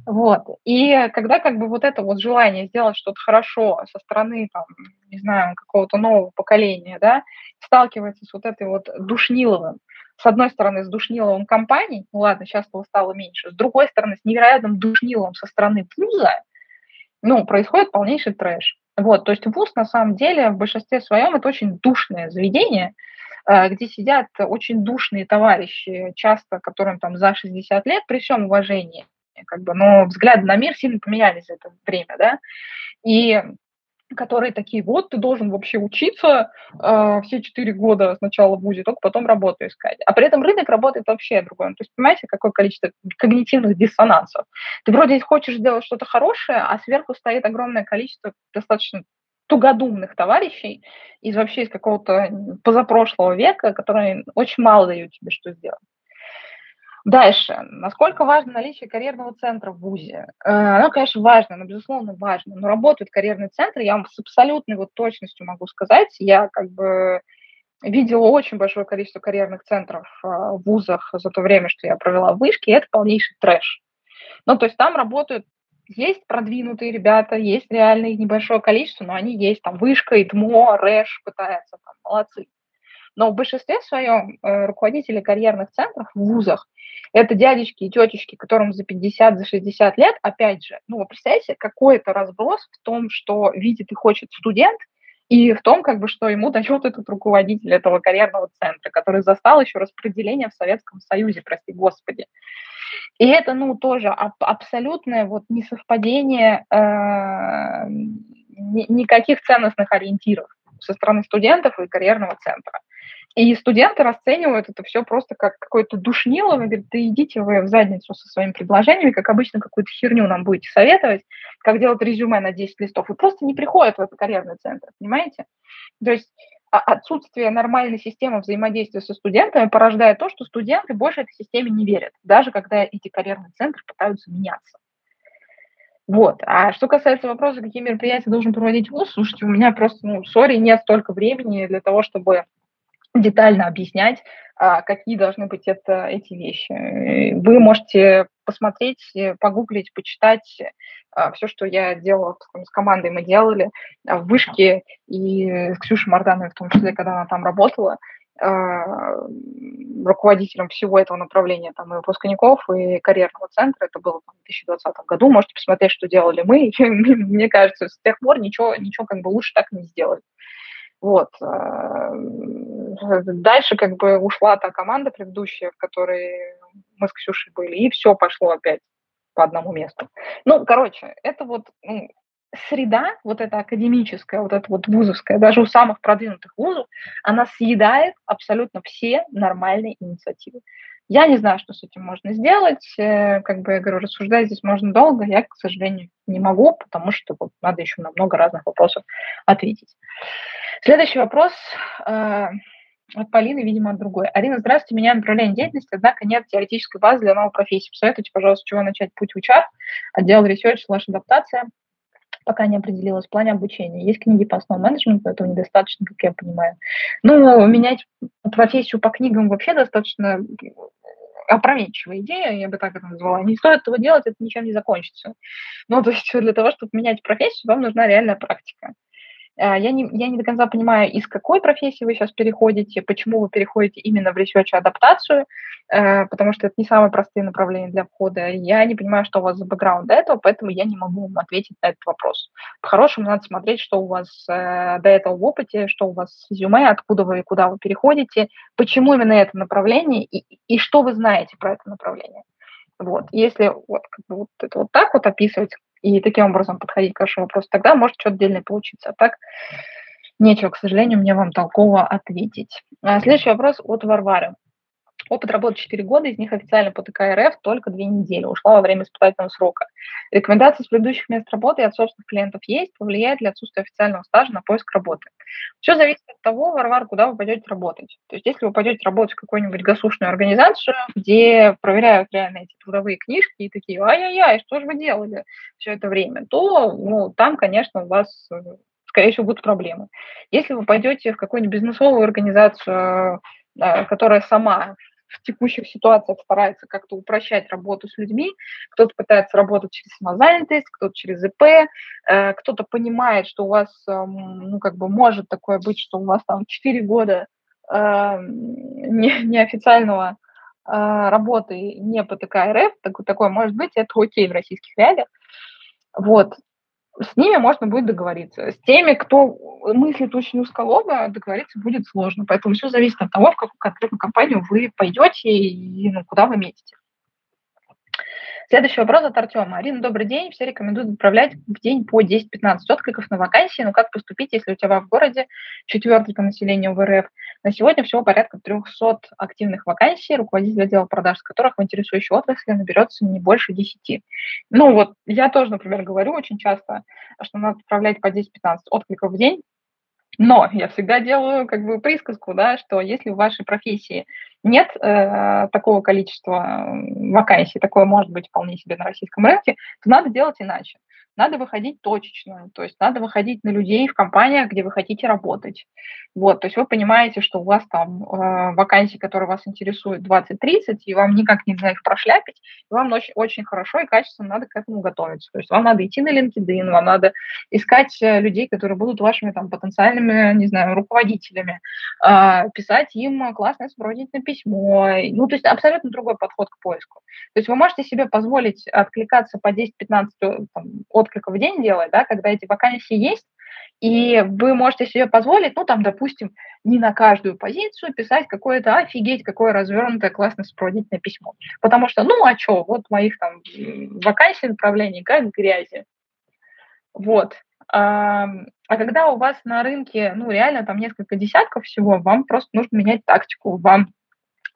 Вот. И когда как бы вот это вот желание сделать что-то хорошо со стороны, там, не знаю, какого-то нового поколения, да, сталкивается с вот этой вот душниловым, с одной стороны, с душниловым компанией, ну ладно, сейчас этого стало меньше, с другой стороны, с невероятным душниловым со стороны вуза, ну, происходит полнейший трэш. Вот, то есть вуз на самом деле в большинстве своем это очень душное заведение, где сидят очень душные товарищи, часто которым там за 60 лет, при всем уважении, как бы, но взгляды на мир сильно поменялись за это время, да, и которые такие, вот ты должен вообще учиться э, все четыре года сначала в ВУЗе, только потом работу искать. А при этом рынок работает вообще другой. То есть понимаете, какое количество когнитивных диссонансов. Ты вроде хочешь сделать что-то хорошее, а сверху стоит огромное количество достаточно тугодумных товарищей из вообще из какого-то позапрошлого века, которые очень мало дают тебе что сделать. Дальше. Насколько важно наличие карьерного центра в ВУЗе? Э, оно, конечно, важно, но, безусловно, важно. Но работают карьерные центры, я вам с абсолютной вот точностью могу сказать. Я как бы видела очень большое количество карьерных центров э, в вузах за то время, что я провела в вышке, и это полнейший трэш. Ну, то есть там работают есть продвинутые ребята, есть реально их небольшое количество, но они есть, там, Вышка, ИТМО, РЭШ пытаются, там, молодцы. Но в большинстве своем э, руководители карьерных центров в вузах это дядечки и тетечки, которым за 50, за 60 лет, опять же, ну, вы представляете, какой это разброс в том, что видит и хочет студент, и в том, как бы, что ему дает этот руководитель этого карьерного центра, который застал еще распределение в Советском Союзе, прости господи. И это, ну, тоже аб- абсолютное вот несовпадение э, никаких ценностных ориентиров со стороны студентов и карьерного центра. И студенты расценивают это все просто как какое-то душнило. Вы говорите, да идите вы в задницу со своими предложениями, как обычно какую-то херню нам будете советовать, как делать резюме на 10 листов. И просто не приходят в этот карьерный центр, понимаете? То есть а, отсутствие нормальной системы взаимодействия со студентами порождает то, что студенты больше этой системе не верят, даже когда эти карьерные центры пытаются меняться. Вот. А что касается вопроса, какие мероприятия должен проводить ВУЗ, слушайте, у меня просто, ну, сори, нет столько времени для того, чтобы детально объяснять, а, какие должны быть это, эти вещи. Вы можете посмотреть, погуглить, почитать а, все, что я делала с командой, мы делали в вышке и с Ксюшей Мардановой, в том числе, когда она там работала, а, руководителем всего этого направления там, и выпускников, и карьерного центра. Это было там, в 2020 году. Можете посмотреть, что делали мы. И, мне кажется, с тех пор ничего, ничего как бы лучше так не сделали. Вот. Дальше как бы ушла та команда предыдущая, в которой мы с Ксюшей были, и все пошло опять по одному месту. Ну, короче, это вот ну, среда, вот эта академическая, вот эта вот вузовская, даже у самых продвинутых вузов, она съедает абсолютно все нормальные инициативы. Я не знаю, что с этим можно сделать. Э, как бы я говорю, рассуждать здесь можно долго. Я, к сожалению, не могу, потому что вот надо еще на много разных вопросов ответить. Следующий вопрос э, от Полины, видимо, от другой. Арина, здравствуйте, меня направление деятельности, однако нет теоретической базы для новой профессии. Посоветуйте, пожалуйста, чего начать путь в HR, отдел research, слэш адаптация, пока не определилась в плане обучения. Есть книги по основному менеджменту, этого недостаточно, как я понимаю. Ну, менять профессию по книгам вообще достаточно опрометчивая идея, я бы так это назвала. Не стоит этого делать, это ничем не закончится. Ну, то есть для того, чтобы менять профессию, вам нужна реальная практика. А, я не, я не до конца понимаю, из какой профессии вы сейчас переходите, почему вы переходите именно в research адаптацию, э, потому что это не самые простые направления для входа. Я не понимаю, что у вас за бэкграунд до этого, поэтому я не могу вам ответить на этот вопрос. По-хорошему, надо смотреть, что у вас э, до этого в опыте, что у вас с резюме, откуда вы и куда вы переходите, почему именно это направление и, и что вы знаете про это направление. Вот. Если вот, как бы вот это вот так вот описывать, и таким образом подходить к вашему вопросу, тогда может что-то отдельное получиться. А так нечего, к сожалению, мне вам толково ответить. А следующий вопрос от Варвары. Опыт работы 4 года, из них официально по ТК РФ только 2 недели. Ушла во время испытательного срока. Рекомендации с предыдущих мест работы и от собственных клиентов есть. Повлияет ли отсутствие официального стажа на поиск работы? Все зависит от того, Варвар, куда вы пойдете работать. То есть если вы пойдете работать в какую-нибудь государственную организацию, где проверяют реально эти трудовые книжки и такие, ай-яй-яй, что же вы делали все это время, то ну, там, конечно, у вас скорее всего, будут проблемы. Если вы пойдете в какую-нибудь бизнесовую организацию, э, которая сама в текущих ситуациях старается как-то упрощать работу с людьми. Кто-то пытается работать через самозанятость, кто-то через ИП, э, кто-то понимает, что у вас, э, ну, как бы может такое быть, что у вас там 4 года э, не, неофициального э, работы не по ТК РФ, так, такое может быть, это окей в российских реалиях. Вот с ними можно будет договориться. С теми, кто мыслит очень узколобо, договориться будет сложно. Поэтому все зависит от того, в какую конкретную компанию вы пойдете и ну, куда вы метите. Следующий вопрос от Артема. Арина, добрый день. Все рекомендуют отправлять в день по 10-15 откликов на вакансии. Но как поступить, если у тебя в городе четвертый по населению в РФ? На сегодня всего порядка 300 активных вакансий, руководитель отдела продаж, с которых в интересующей отрасли наберется не больше 10. Ну вот я тоже, например, говорю очень часто, что надо отправлять по 10-15 откликов в день, но я всегда делаю как бы присказку, да, что если в вашей профессии нет э, такого количества вакансий, такое может быть вполне себе на российском рынке, то надо делать иначе надо выходить точечно, то есть надо выходить на людей в компаниях, где вы хотите работать. Вот, то есть вы понимаете, что у вас там э, вакансии, которые вас интересуют 20-30, и вам никак нельзя их прошляпить, и вам очень, очень хорошо и качественно надо к этому готовиться. То есть вам надо идти на LinkedIn, вам надо искать э, людей, которые будут вашими там потенциальными, не знаю, руководителями, э, писать им классное сопроводительное письмо. Ну, то есть абсолютно другой подход к поиску. То есть вы можете себе позволить откликаться по 10-15 там, от отклика в день делать, да, когда эти вакансии есть, и вы можете себе позволить, ну, там, допустим, не на каждую позицию писать какое-то офигеть, какое развернутое классное сопроводительное письмо. Потому что, ну, а что, вот моих там вакансий направлений как грязи. Вот. А, а когда у вас на рынке, ну, реально там несколько десятков всего, вам просто нужно менять тактику, вам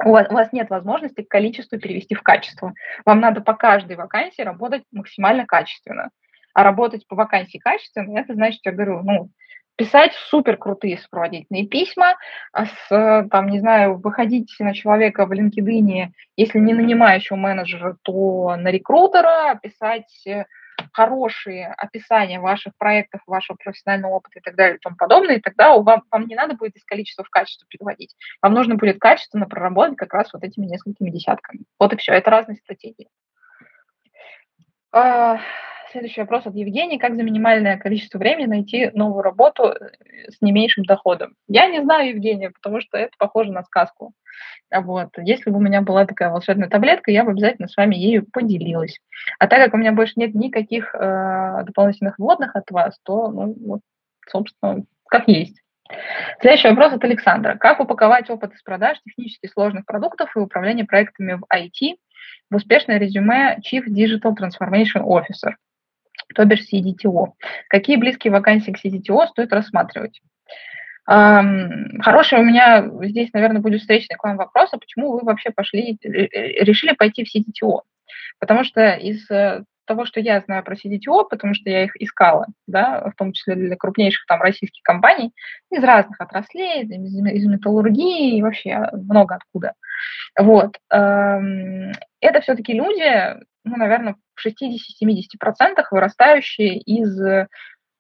у вас, у вас нет возможности количество перевести в качество. Вам надо по каждой вакансии работать максимально качественно. А работать по вакансии качественно, это значит, я говорю, ну, писать супер крутые сопроводительные письма, а с, там, не знаю, выходить на человека в LinkedIn, если не нанимающего менеджера, то на рекрутера, писать э, хорошие описания ваших проектов, вашего профессионального опыта и так далее и тому подобное, и тогда вам, вам не надо будет из количества в качество переводить. Вам нужно будет качественно проработать как раз вот этими несколькими десятками. Вот и все. Это разные стратегии. А, Следующий вопрос от Евгении. Как за минимальное количество времени найти новую работу э, с не меньшим доходом? Я не знаю, Евгения, потому что это похоже на сказку. Вот. Если бы у меня была такая волшебная таблетка, я бы обязательно с вами ею поделилась. А так как у меня больше нет никаких э, дополнительных вводных от вас, то, ну, вот, собственно, как есть. Следующий вопрос от Александра. Как упаковать опыт из продаж технически сложных продуктов и управления проектами в IT в успешное резюме Chief Digital Transformation Officer? То бишь CDTO. Какие близкие вакансии к CDTO стоит рассматривать? Хороший у меня здесь, наверное, будет встречный к вам вопрос, а почему вы вообще пошли, э, э, решили пойти в CDTO? Потому что из э, того, что я знаю про CDTO, потому что я их искала, да, в том числе для крупнейших там российских компаний, из разных отраслей, из, из металлургии и вообще много откуда. Вот. Это все-таки люди, ну, наверное, в 60-70% вырастающие из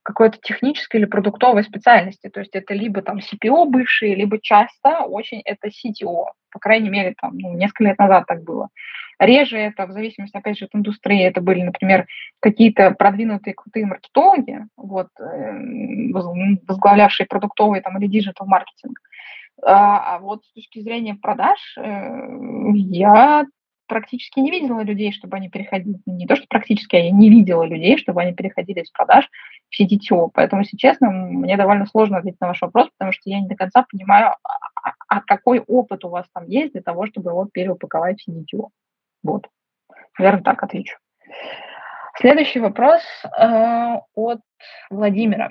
какой-то технической или продуктовой специальности. То есть это либо там CPO бывшие, либо часто очень это CTO. По крайней мере, там, ну, несколько лет назад так было. Реже это, в зависимости, опять же, от индустрии, это были, например, какие-то продвинутые крутые маркетологи, вот, э, возглавлявшие продуктовый там, или digital маркетинг. А, а вот с точки зрения продаж э, я практически не видела людей, чтобы они переходили, не то что практически, а я не видела людей, чтобы они переходили из продаж в CDTO. Поэтому, если честно, мне довольно сложно ответить на ваш вопрос, потому что я не до конца понимаю, а, а, а какой опыт у вас там есть для того, чтобы его переупаковать в CDTO. Вот. Наверное, так отвечу. Следующий вопрос э, от Владимира.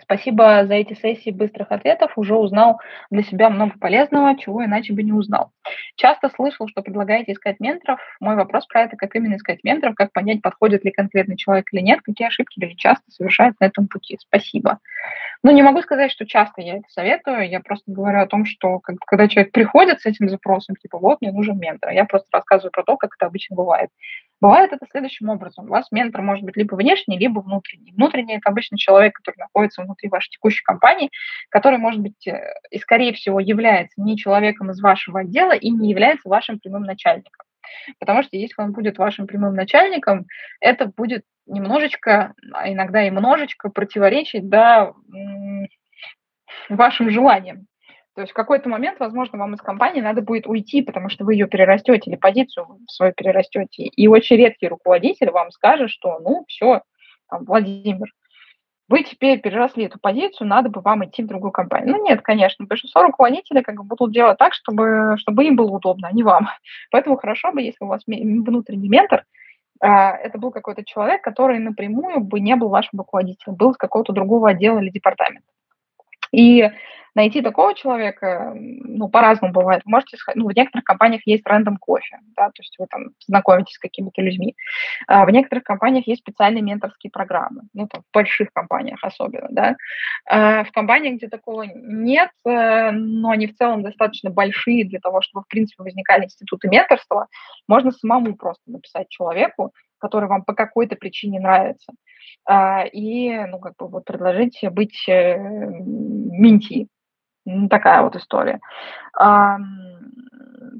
Спасибо за эти сессии быстрых ответов. Уже узнал для себя много полезного, чего иначе бы не узнал. Часто слышал, что предлагаете искать менторов. Мой вопрос про это, как именно искать менторов, как понять, подходит ли конкретный человек или нет, какие ошибки люди часто совершают на этом пути. Спасибо. Ну, не могу сказать, что часто я это советую. Я просто говорю о том, что когда человек приходит с этим запросом, типа, вот, мне нужен ментор, я просто рассказываю про то, как это обычно бывает. Бывает это следующим образом. У вас ментор может быть либо внешний, либо внутренний. Внутренний – это обычно человек, который находится внутри вашей текущей компании, который, может быть, э, и, скорее всего, является не человеком из вашего отдела и не является вашим прямым начальником. Потому что если он будет вашим прямым начальником, это будет немножечко, а иногда и немножечко противоречить да, вашим желаниям. То есть в какой-то момент, возможно, вам из компании надо будет уйти, потому что вы ее перерастете или позицию свою перерастете. И очень редкий руководитель вам скажет, что ну все, Владимир, вы теперь переросли эту позицию, надо бы вам идти в другую компанию. Ну нет, конечно, большинство руководителей как бы будут делать так, чтобы, чтобы им было удобно, а не вам. Поэтому хорошо бы, если у вас внутренний ментор, а, это был какой-то человек, который напрямую бы не был вашим руководителем, был из какого-то другого отдела или департамента. И найти такого человека, ну, по-разному бывает. Вы можете, ну, в некоторых компаниях есть рандом кофе, да, то есть вы там знакомитесь с какими-то людьми. А в некоторых компаниях есть специальные менторские программы, ну, там, в больших компаниях особенно, да. А в компаниях, где такого нет, э, но они в целом достаточно большие для того, чтобы, в принципе, возникали институты менторства, можно самому просто написать человеку, который вам по какой-то причине нравится, а, и, ну, как бы вот предложить быть э, менти, ну, такая вот история.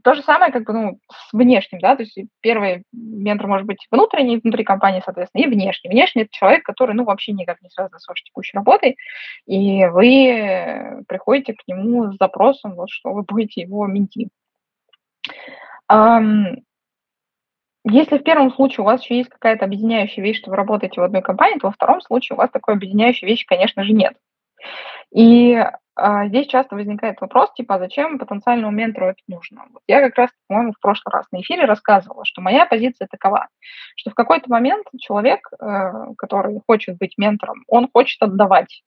То же самое, как бы, ну, с внешним, да, то есть первый ментор может быть внутренний, внутри компании, соответственно, и внешний. Внешний – это человек, который, ну, вообще никак не связан с вашей текущей работой, и вы приходите к нему с запросом, вот, что вы будете его менти. Если в первом случае у вас еще есть какая-то объединяющая вещь, что вы работаете в одной компании, то во втором случае у вас такой объединяющей вещи, конечно же, нет. И а, здесь часто возникает вопрос, типа, а зачем потенциальному ментору это нужно? Вот я как раз, по-моему, в прошлый раз на эфире рассказывала, что моя позиция такова, что в какой-то момент человек, э, который хочет быть ментором, он хочет отдавать.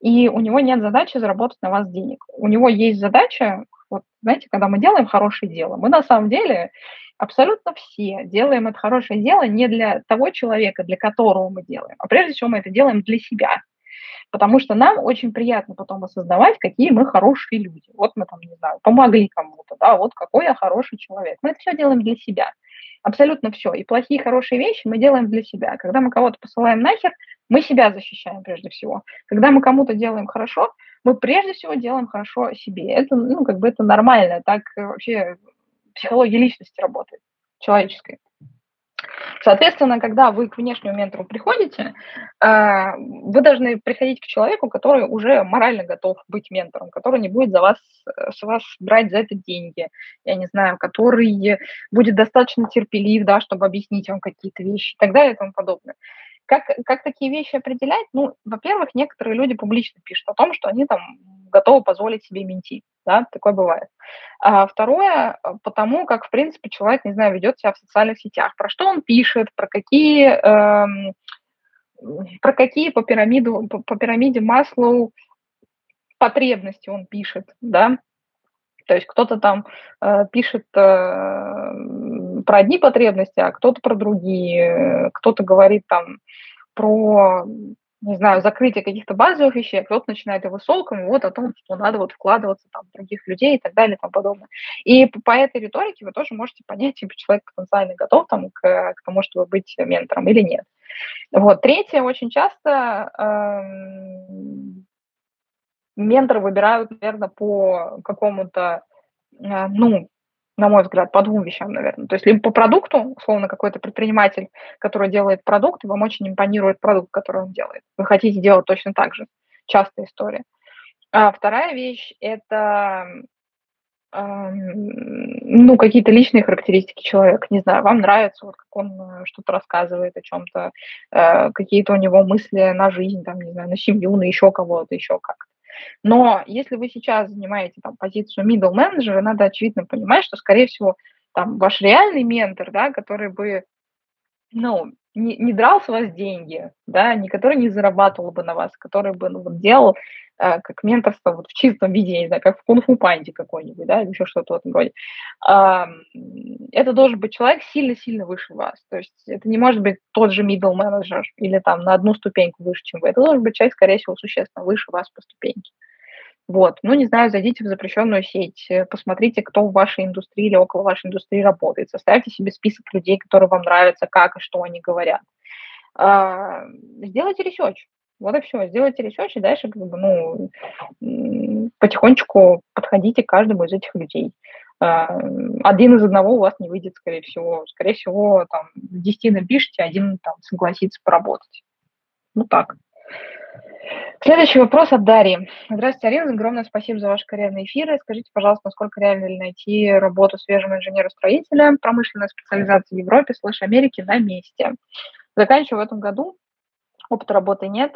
И у него нет задачи заработать на вас денег. У него есть задача, вот, знаете, когда мы делаем хорошее дело, мы на самом деле абсолютно все делаем это хорошее дело не для того человека, для которого мы делаем, а прежде всего мы это делаем для себя потому что нам очень приятно потом осознавать, какие мы хорошие люди. Вот мы там, не знаю, помогли кому-то, да, вот какой я хороший человек. Мы это все делаем для себя. Абсолютно все. И плохие, хорошие вещи мы делаем для себя. Когда мы кого-то посылаем нахер, мы себя защищаем прежде всего. Когда мы кому-то делаем хорошо, мы прежде всего делаем хорошо себе. Это, ну, как бы это нормально. Так вообще психология личности работает, человеческой. Соответственно, когда вы к внешнему ментору приходите, а, вы должны приходить к человеку, который уже морально готов быть ментором, который не будет за вас, с вас брать за это деньги, я не знаю, который будет достаточно терпелив, да, чтобы объяснить вам какие-то вещи и так далее и тому подобное. Как, как такие вещи определять? Ну, во-первых, некоторые люди публично пишут о том, что они там готовы позволить себе менти. Да, такое бывает. А второе, э, потому как, в принципе, человек, не знаю, ведет себя в социальных сетях. Про что он пишет, про какие, эм, про какие по, пирамиду, по, по пирамиде Маслоу потребности он пишет, да, то есть кто-то там э, пишет э, про одни потребности, а кто-то про другие, кто-то говорит там про не знаю, закрытие каких-то базовых вещей, а кто-то начинает его солком, вот о том, что надо вот вкладываться там, в других людей и так далее и тому подобное. И по, по этой риторике вы тоже можете понять, типа человек потенциально готов там, к, к тому, чтобы быть ментором или нет. Вот. Третье, очень часто эм, менторы выбирают, наверное, по какому-то, э, ну, на мой взгляд, по двум вещам, наверное. То есть либо по продукту, условно, какой-то предприниматель, который делает продукт, вам очень импонирует продукт, который он делает. Вы хотите делать точно так же. Частая история. А вторая вещь – это ну, какие-то личные характеристики человека, не знаю, вам нравится, вот как он э, что-то рассказывает о чем-то, э, какие-то у него мысли на жизнь, там, не знаю, на семью, на еще кого-то, еще как-то. Но если вы сейчас занимаете там позицию middle менеджера, надо очевидно понимать, что, скорее всего, там ваш реальный ментор, да, который бы, ну, не, не драл с вас деньги, да, не который не зарабатывал бы на вас, который бы ну, вот делал э, как менторство вот в чистом виде, не знаю, как в кунг-фу панде какой-нибудь, да, или еще что-то в этом роде. Э, это должен быть человек сильно-сильно выше вас. То есть это не может быть тот же middle менеджер или там на одну ступеньку выше, чем вы. Это должен быть человек, скорее всего, существенно выше вас по ступеньке. Вот, ну, не знаю, зайдите в запрещенную сеть, э, посмотрите, кто в вашей индустрии или около вашей индустрии работает, составьте себе список людей, которые вам нравятся, как и что они говорят. А, сделайте research, вот и все, сделайте research, и дальше как бы, ну, потихонечку подходите к каждому из этих людей. А, один из одного у вас не выйдет, скорее всего. Скорее всего, там, 10 напишите, один там согласится поработать. Ну так. Следующий вопрос от Дарьи. Здравствуйте, Арина. Огромное спасибо за ваши карьерные эфиры. Скажите, пожалуйста, насколько реально ли найти работу свежему инженеру-строителя, промышленная специализация в Европе, слэш Америке на месте? Заканчиваю в этом году. Опыта работы нет.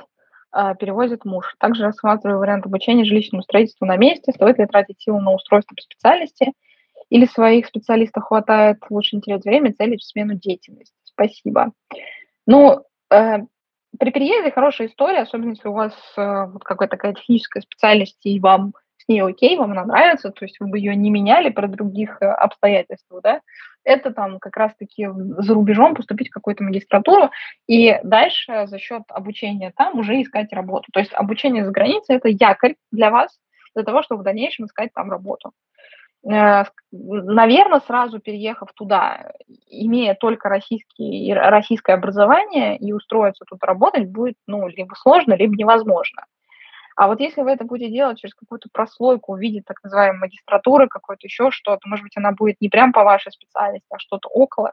А, перевозит муж. Также рассматриваю вариант обучения жилищному строительству на месте. Стоит ли тратить силу на устройство по специальности? Или своих специалистов хватает? Лучше не терять время, целить в смену деятельности. Спасибо. Ну, э, при переезде хорошая история, особенно если у вас э, вот какая-то такая техническая специальность, и вам с ней окей, вам она нравится, то есть вы бы ее не меняли при других э, обстоятельствах, да, это там как раз-таки за рубежом поступить в какую-то магистратуру и дальше за счет обучения там уже искать работу. То есть обучение за границей – это якорь для вас, для того, чтобы в дальнейшем искать там работу. Э, наверное, сразу переехав туда, имея только российский, российское образование и устроиться тут работать, будет ну, либо сложно, либо невозможно. А вот если вы это будете делать через какую-то прослойку в виде так называемой магистратуры, какой-то еще что-то, может быть, она будет не прям по вашей специальности, а что-то около,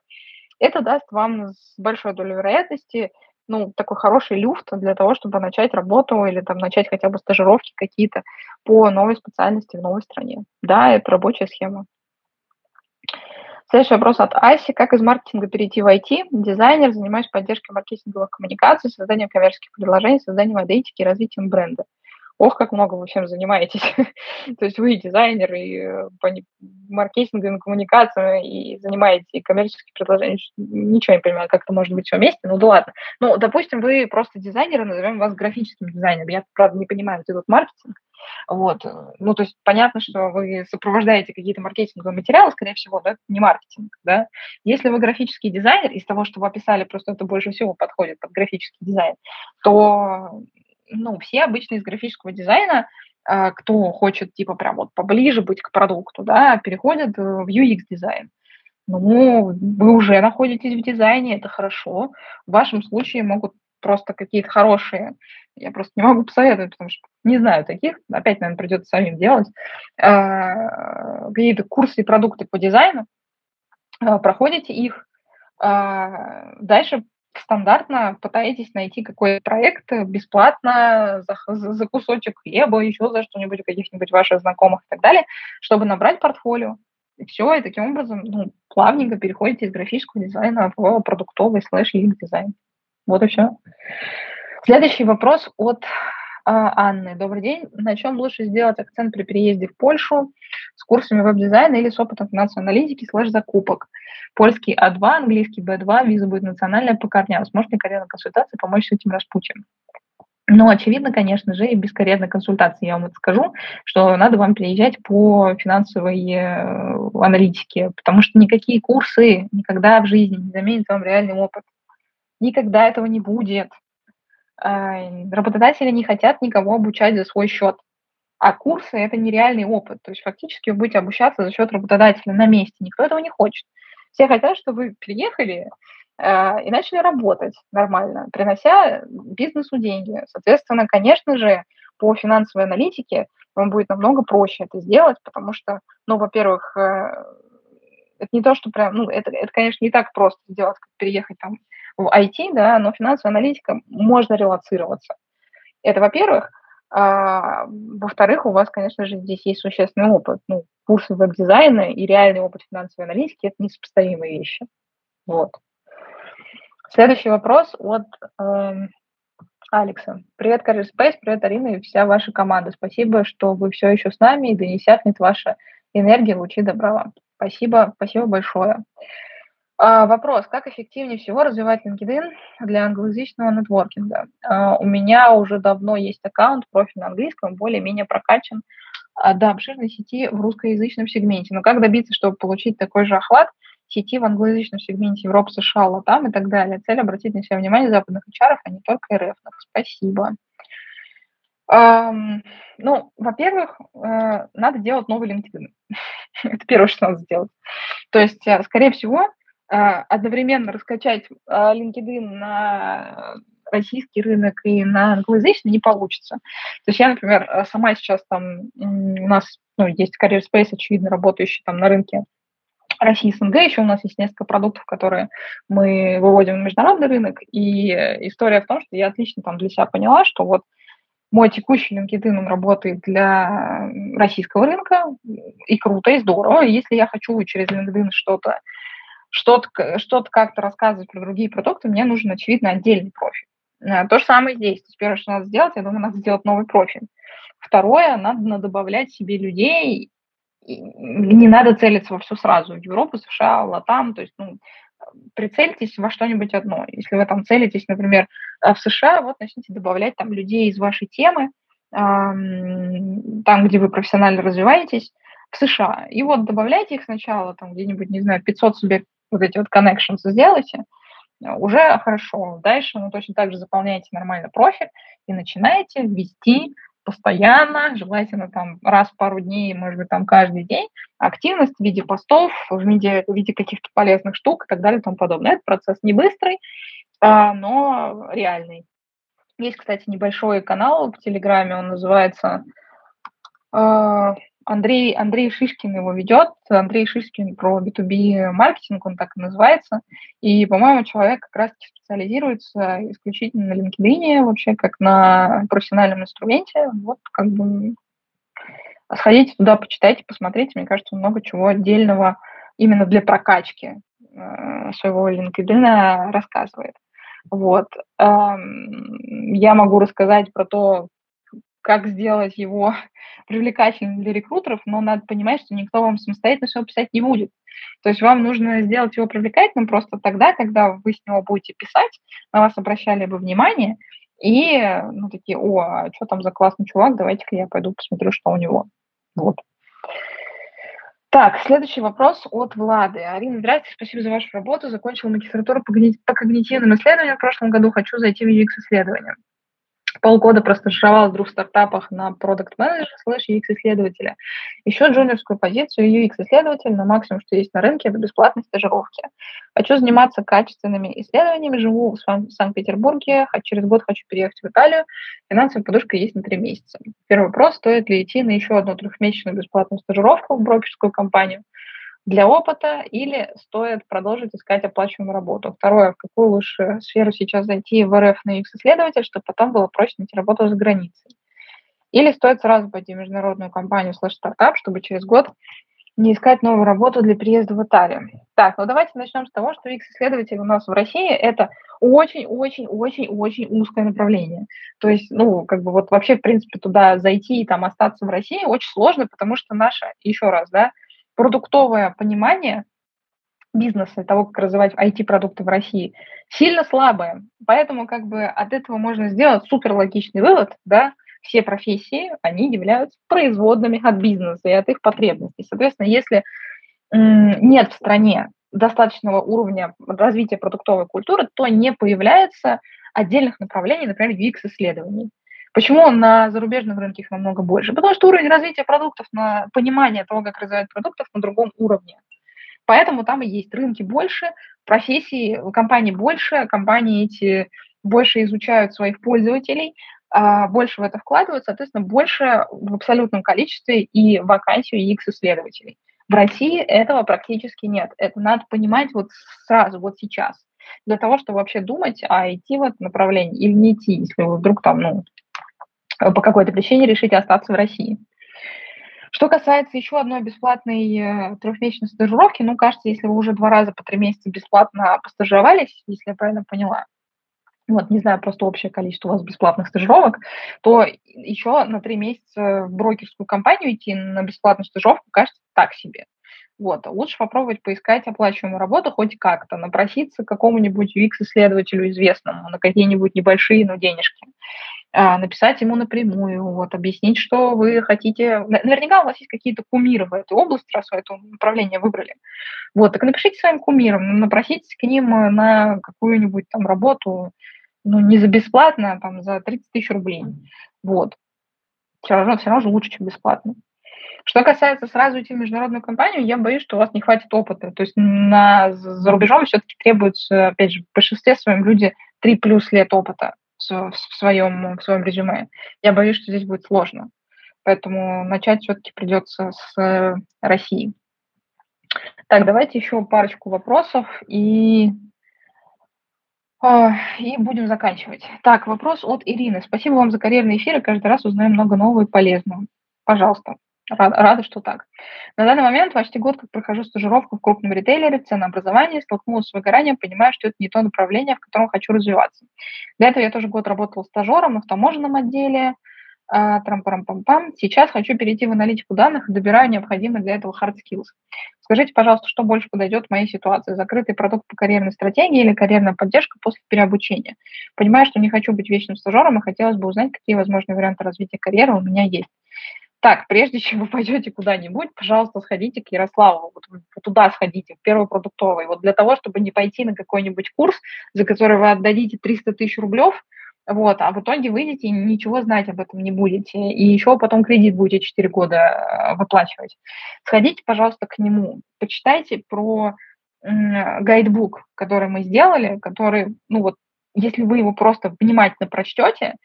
это даст вам с большой долей вероятности ну, такой хороший люфт для того, чтобы начать работу или там начать хотя бы стажировки какие-то по новой специальности в новой стране. Да, это рабочая схема. Следующий вопрос от Аси. Как из маркетинга перейти в IT? Дизайнер, занимаюсь поддержкой маркетинговых коммуникаций, созданием коммерческих предложений, созданием идентики и развитием бренда ох, как много вы чем занимаетесь. То есть вы дизайнер, и э, по маркетингу, и коммуникациям, и занимаетесь коммерческими предложениями. Ничего не понимаю, как это может быть все вместе, ну да ладно. Ну, допустим, вы просто дизайнер, и назовем вас графическим дизайнером. Я, правда, не понимаю, где тут маркетинг. Вот. Ну, то есть понятно, что вы сопровождаете какие-то маркетинговые материалы, скорее всего, да, это не маркетинг, да. Если вы графический дизайнер, из того, что вы описали, просто это больше всего подходит под графический дизайн, то ну, все обычно из графического дизайна, а, кто хочет, типа, прям вот поближе быть к продукту, да, переходят в UX-дизайн. Ну, вы уже находитесь в дизайне, это хорошо. В вашем случае могут просто какие-то хорошие, я просто не могу посоветовать, потому что не знаю таких, опять, наверное, придется самим делать, а, какие-то курсы и продукты по дизайну, а, проходите их, дальше стандартно пытаетесь найти какой-то проект бесплатно за, за кусочек хлеба, еще за что-нибудь у каких-нибудь ваших знакомых и так далее, чтобы набрать портфолио. И все, и таким образом ну, плавненько переходите из графического дизайна в продуктовый слэш дизайн. Вот и все. Следующий вопрос от Анны. Добрый день. На чем лучше сделать акцент при переезде в Польшу с курсами веб-дизайна или с опытом финансовой аналитики слэш закупок? Польский А2, английский Б2, виза будет национальная по корням. Сможет ли карьерная консультация помочь с этим распутием? Но очевидно, конечно же, и без карьерной консультации я вам это скажу, что надо вам переезжать по финансовой э, аналитике, потому что никакие курсы никогда в жизни не заменят вам реальный опыт. Никогда этого не будет. Работодатели не хотят никого обучать за свой счет. А курсы – это нереальный опыт. То есть фактически вы будете обучаться за счет работодателя на месте. Никто этого не хочет. Все хотят, чтобы вы приехали э, и начали работать нормально, принося бизнесу деньги. Соответственно, конечно же, по финансовой аналитике вам будет намного проще это сделать, потому что, ну, во-первых, э, это не то, что прям, ну, это, это, конечно, не так просто сделать, как переехать там в IT, да, но финансовая аналитика можно релацироваться. Это, во-первых. А, во-вторых, у вас, конечно же, здесь есть существенный опыт. Ну, курсы веб-дизайна и реальный опыт финансовой аналитики – это несопоставимые вещи. Вот. Следующий вопрос от э, Алекса. Привет, Career Space, привет, Арина и вся ваша команда. Спасибо, что вы все еще с нами и да не ваша энергия, лучи добра Спасибо, спасибо большое. А, вопрос, как эффективнее всего развивать LinkedIn для англоязычного нетворкинга? А, у меня уже давно есть аккаунт, профиль на английском, более-менее прокачан а, до обширной сети в русскоязычном сегменте. Но как добиться, чтобы получить такой же охват сети в англоязычном сегменте Европы, США, Латам и так далее? Цель обратить на себя внимание западных HR, а не только РФ. Спасибо. Um, ну, во-первых, uh, надо делать новый LinkedIn. Это первое, что надо сделать. То есть, uh, скорее всего, одновременно раскачать а, LinkedIn на российский рынок и на англоязычный не получится. То есть я, например, а, сама сейчас там, у нас ну, есть Career Space, очевидно, работающий там на рынке России СНГ, еще у нас есть несколько продуктов, которые мы выводим на международный рынок, и история в том, что я отлично там для себя поняла, что вот мой текущий LinkedIn, он работает для российского рынка, и круто, и здорово. Если я хочу через LinkedIn что-то что-то что как-то рассказывать про другие продукты, мне нужен, очевидно, отдельный профиль. Э, то же самое здесь. То есть первое, что надо сделать, я думаю, надо сделать новый профиль. Второе, надо добавлять себе людей, не надо целиться во все сразу. В Европу, США, Латам, то есть ну, прицельтесь во что-нибудь одно. Если вы там целитесь, например, э, в США, вот начните добавлять там людей из вашей темы, там, где вы профессионально развиваетесь, в США. И вот добавляйте их сначала, там где-нибудь, не знаю, 500 себе вот эти вот connections сделайте, э, уже хорошо. Дальше ну, точно так же заполняете нормально профиль и начинаете вести постоянно, желательно там раз в пару дней, может быть, там каждый день, активность в виде постов, в виде, в виде каких-то полезных штук и так далее и тому подобное. Это процесс не быстрый, а, но реальный. Есть, кстати, небольшой канал в Телеграме, он называется а, Андрей, Андрей Шишкин его ведет. Андрей Шишкин про B2B маркетинг, он так и называется. И, по-моему, человек как раз специализируется исключительно на LinkedIn, вообще как на профессиональном инструменте. Вот как бы сходите туда, почитайте, посмотрите. Мне кажется, много чего отдельного именно для прокачки э, своего LinkedIn рассказывает. Вот. Я могу рассказать про то, как сделать его привлекательным для рекрутеров, но надо понимать, что никто вам самостоятельно все писать не будет. То есть вам нужно сделать его привлекательным просто тогда, когда вы с него будете писать, на вас обращали бы внимание, и, ну, такие, о, а что там за классный чувак, давайте-ка я пойду посмотрю, что у него. Вот. Так, следующий вопрос от Влады. Арина, здравствуйте, спасибо за вашу работу. Закончила магистратуру по, когнитивным исследованиям в прошлом году. Хочу зайти в UX-исследование полгода простажировалась в двух стартапах на продукт менеджера слэш UX-исследователя. Еще джуниорскую позицию UX-исследователь на максимум, что есть на рынке, это бесплатные стажировки. Хочу заниматься качественными исследованиями, живу в Санкт-Петербурге, через год хочу переехать в Италию, финансовая подушка есть на три месяца. Первый вопрос, стоит ли идти на еще одну трехмесячную бесплатную стажировку в брокерскую компанию – для опыта или стоит продолжить искать оплачиваемую работу? Второе, в какую лучше сферу сейчас зайти в РФ на UX-исследователь, чтобы потом было проще найти работу за границей? Или стоит сразу пойти в международную компанию слэш стартап, чтобы через год не искать новую работу для переезда в Италию. Так, ну давайте начнем с того, что UX-исследователь у нас в России – это очень-очень-очень-очень узкое направление. То есть, ну, как бы вот вообще, в принципе, туда зайти и там остаться в России очень сложно, потому что наша, еще раз, да, продуктовое понимание бизнеса, того, как развивать IT-продукты в России, сильно слабое. Поэтому как бы от этого можно сделать супер логичный вывод, да, все профессии, они являются производными от бизнеса и от их потребностей. Соответственно, если нет в стране достаточного уровня развития продуктовой культуры, то не появляется отдельных направлений, например, UX-исследований. Почему на зарубежном рынке их намного больше? Потому что уровень развития продуктов, на понимание того, как развивать продуктов, на другом уровне. Поэтому там и есть рынки больше, профессии, компаний больше, компании эти больше изучают своих пользователей, а, больше в это вкладывают, соответственно, больше в абсолютном количестве и вакансию UX-исследователей. В России этого практически нет. Это надо понимать вот сразу, вот сейчас, для того, чтобы вообще думать, а идти в это направление или не идти, если вы вдруг там, ну, по какой-то причине решите остаться в России. Что касается еще одной бесплатной э, трехмесячной стажировки, ну, кажется, если вы уже два раза по три месяца бесплатно постажировались, если я правильно поняла, вот, не знаю, просто общее количество у вас бесплатных стажировок, то еще на три месяца в брокерскую компанию идти на бесплатную стажировку кажется так себе. Вот. Лучше попробовать поискать оплачиваемую работу хоть как-то, напроситься к какому-нибудь UX-исследователю известному на какие-нибудь небольшие, но денежки. А, написать ему напрямую, вот, объяснить, что вы хотите. Наверняка у вас есть какие-то кумиры в этой области, раз вы это направление выбрали. Вот, так напишите своим кумирам, напроситесь к ним на какую-нибудь там работу, ну, не за бесплатно, а там за 30 тысяч рублей. Вот. Все равно, все равно же лучше, чем бесплатно. Что касается сразу идти в международную компанию, я боюсь, что у вас не хватит опыта. То есть на, за рубежом все-таки требуется, опять же, в большинстве своем люди 3 плюс лет опыта в, своем, в своем резюме. Я боюсь, что здесь будет сложно. Поэтому начать все-таки придется с э, России. Так, давайте еще парочку вопросов и, э, и будем заканчивать. Так, вопрос от Ирины. Спасибо вам за карьерные эфиры. Каждый раз узнаем много нового и полезного. Пожалуйста. Рада, рада, что так. На данный момент почти год как прохожу стажировку в крупном ритейлере, ценообразование, столкнулась с выгоранием, понимаю, что это не то направление, в котором хочу развиваться. Для этого я тоже год работала стажером в таможенном отделе, а, трам-парам-пам-пам. Сейчас хочу перейти в аналитику данных и добираю необходимые для этого hard skills. Скажите, пожалуйста, что больше подойдет в моей ситуации? Закрытый продукт по карьерной стратегии или карьерная поддержка после переобучения? Понимаю, что не хочу быть вечным стажером и хотелось бы узнать, какие возможные варианты развития карьеры у меня есть. Так, прежде чем вы пойдете куда-нибудь, пожалуйста, сходите к Ярославу, вот, вот туда сходите, в первый продуктовый. Вот для того, чтобы не пойти на какой-нибудь курс, за который вы отдадите 300 тысяч рублев, вот, а в итоге выйдете и ничего знать об этом не будете. И еще потом кредит будете 4 года э, выплачивать. Сходите, пожалуйста, к нему, почитайте про гайдбук, который мы сделали, который, ну вот, если вы его просто внимательно прочтете,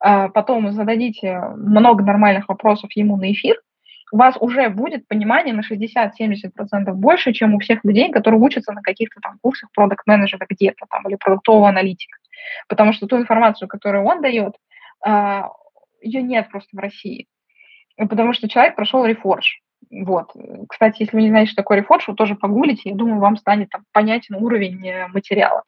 потом зададите много нормальных вопросов ему на эфир, у вас уже будет понимание на 60-70% больше, чем у всех людей, которые учатся на каких-то там курсах продукт менеджера где-то там или продуктового аналитика. Потому что ту информацию, которую он дает, а, ее нет просто в России. Потому что человек прошел рефорж. Вот. Кстати, если вы не знаете, что такое рефорж, вы тоже погуглите, я думаю, вам станет там, понятен уровень э, материала.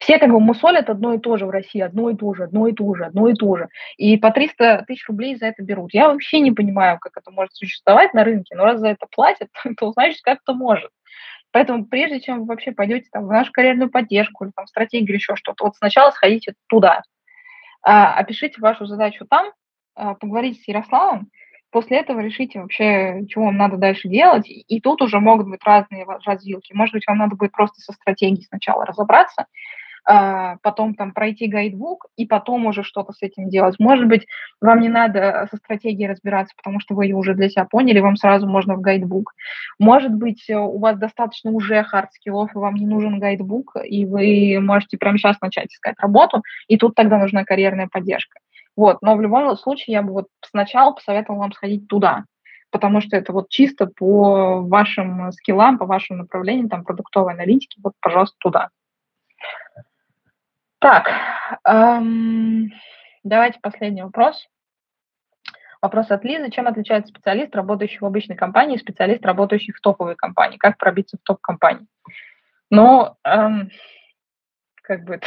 Все как бы мусолят одно и то же в России, одно и то же, одно и то же, одно и то же. И по 300 тысяч рублей за это берут. Я вообще не понимаю, как это может существовать на рынке, но раз за это платят, то значит как-то может. Поэтому прежде чем вы вообще пойдете там, в нашу карьерную поддержку или там, стратегию или еще что-то, вот сначала сходите туда, а, опишите вашу задачу там, а, поговорите с Ярославом, После этого решите вообще, чего вам надо дальше делать. И тут уже могут быть разные развилки. Может быть, вам надо будет просто со стратегией сначала разобраться, а, потом там пройти гайдбук и потом уже что-то с этим делать. Может быть, вам не надо со стратегией разбираться, потому что вы ее уже для себя поняли, вам сразу можно в гайдбук. Может быть, у вас достаточно уже hard-скиллов, и вам не нужен guidebook, и вы можете прямо сейчас начать искать работу, и тут тогда нужна карьерная поддержка. Вот, но в любом случае я бы вот сначала посоветовала вам сходить туда, потому что это вот чисто по вашим скиллам, по вашим направлениям, там, продуктовой аналитики, вот, пожалуйста, туда. Так, эм, давайте последний вопрос. Вопрос от Лизы. Чем отличается специалист, работающий в обычной компании, и специалист, работающий в топовой компании? Как пробиться в топ-компании? Ну, эм, как бы это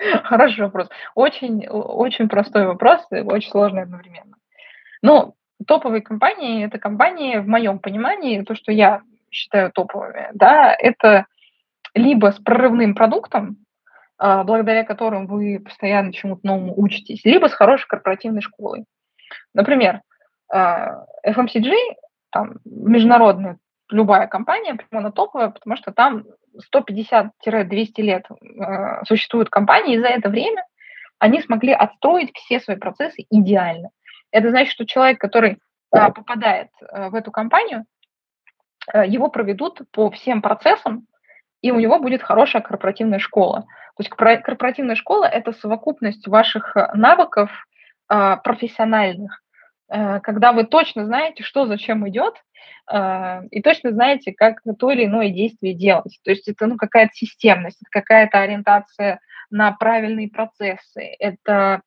хороший вопрос. Очень, очень простой вопрос и очень сложный одновременно. Ну, топовые компании – это компании, в моем понимании, то, что я считаю топовыми, да, это либо с прорывным продуктом, а, благодаря которым вы постоянно чему-то новому учитесь, либо с хорошей корпоративной школой. Например, а, FMCG, там, международная любая компания, прямо она топовая, потому что там 150-200 лет э, существуют компании, и за это время они смогли отстроить все свои процессы идеально. Это значит, что человек, который э, попадает э, в эту компанию, э, его проведут по всем процессам, и у него будет хорошая корпоративная школа. То есть корпоративная школа – это совокупность ваших навыков э, профессиональных, э, когда вы точно знаете, что зачем идет, а, и точно знаете, как то или иное действие делать. То есть это ну, какая-то системность, какая-то ориентация на правильные процессы, это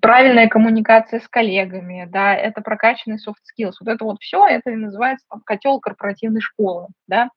правильная коммуникация с коллегами, да, это прокачанный soft skills. Вот это вот все, это и называется там, котел корпоративной школы, да.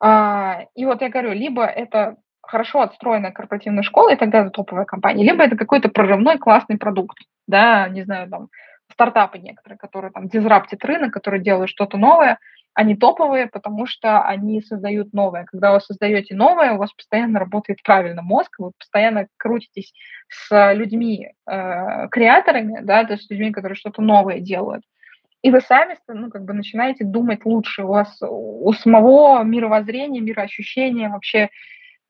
А, и вот я говорю, либо это хорошо отстроенная корпоративная школа, и тогда это топовая компания, либо это какой-то прорывной классный продукт, да, не знаю, там, стартапы некоторые, которые там дизраптят рынок, которые делают что-то новое, они топовые, потому что они создают новое. Когда вы создаете новое, у вас постоянно работает правильно мозг, вы постоянно крутитесь с людьми, э, креаторами, да, то есть с людьми, которые что-то новое делают. И вы сами ну, как бы начинаете думать лучше. У вас у самого мировоззрения, мироощущения, вообще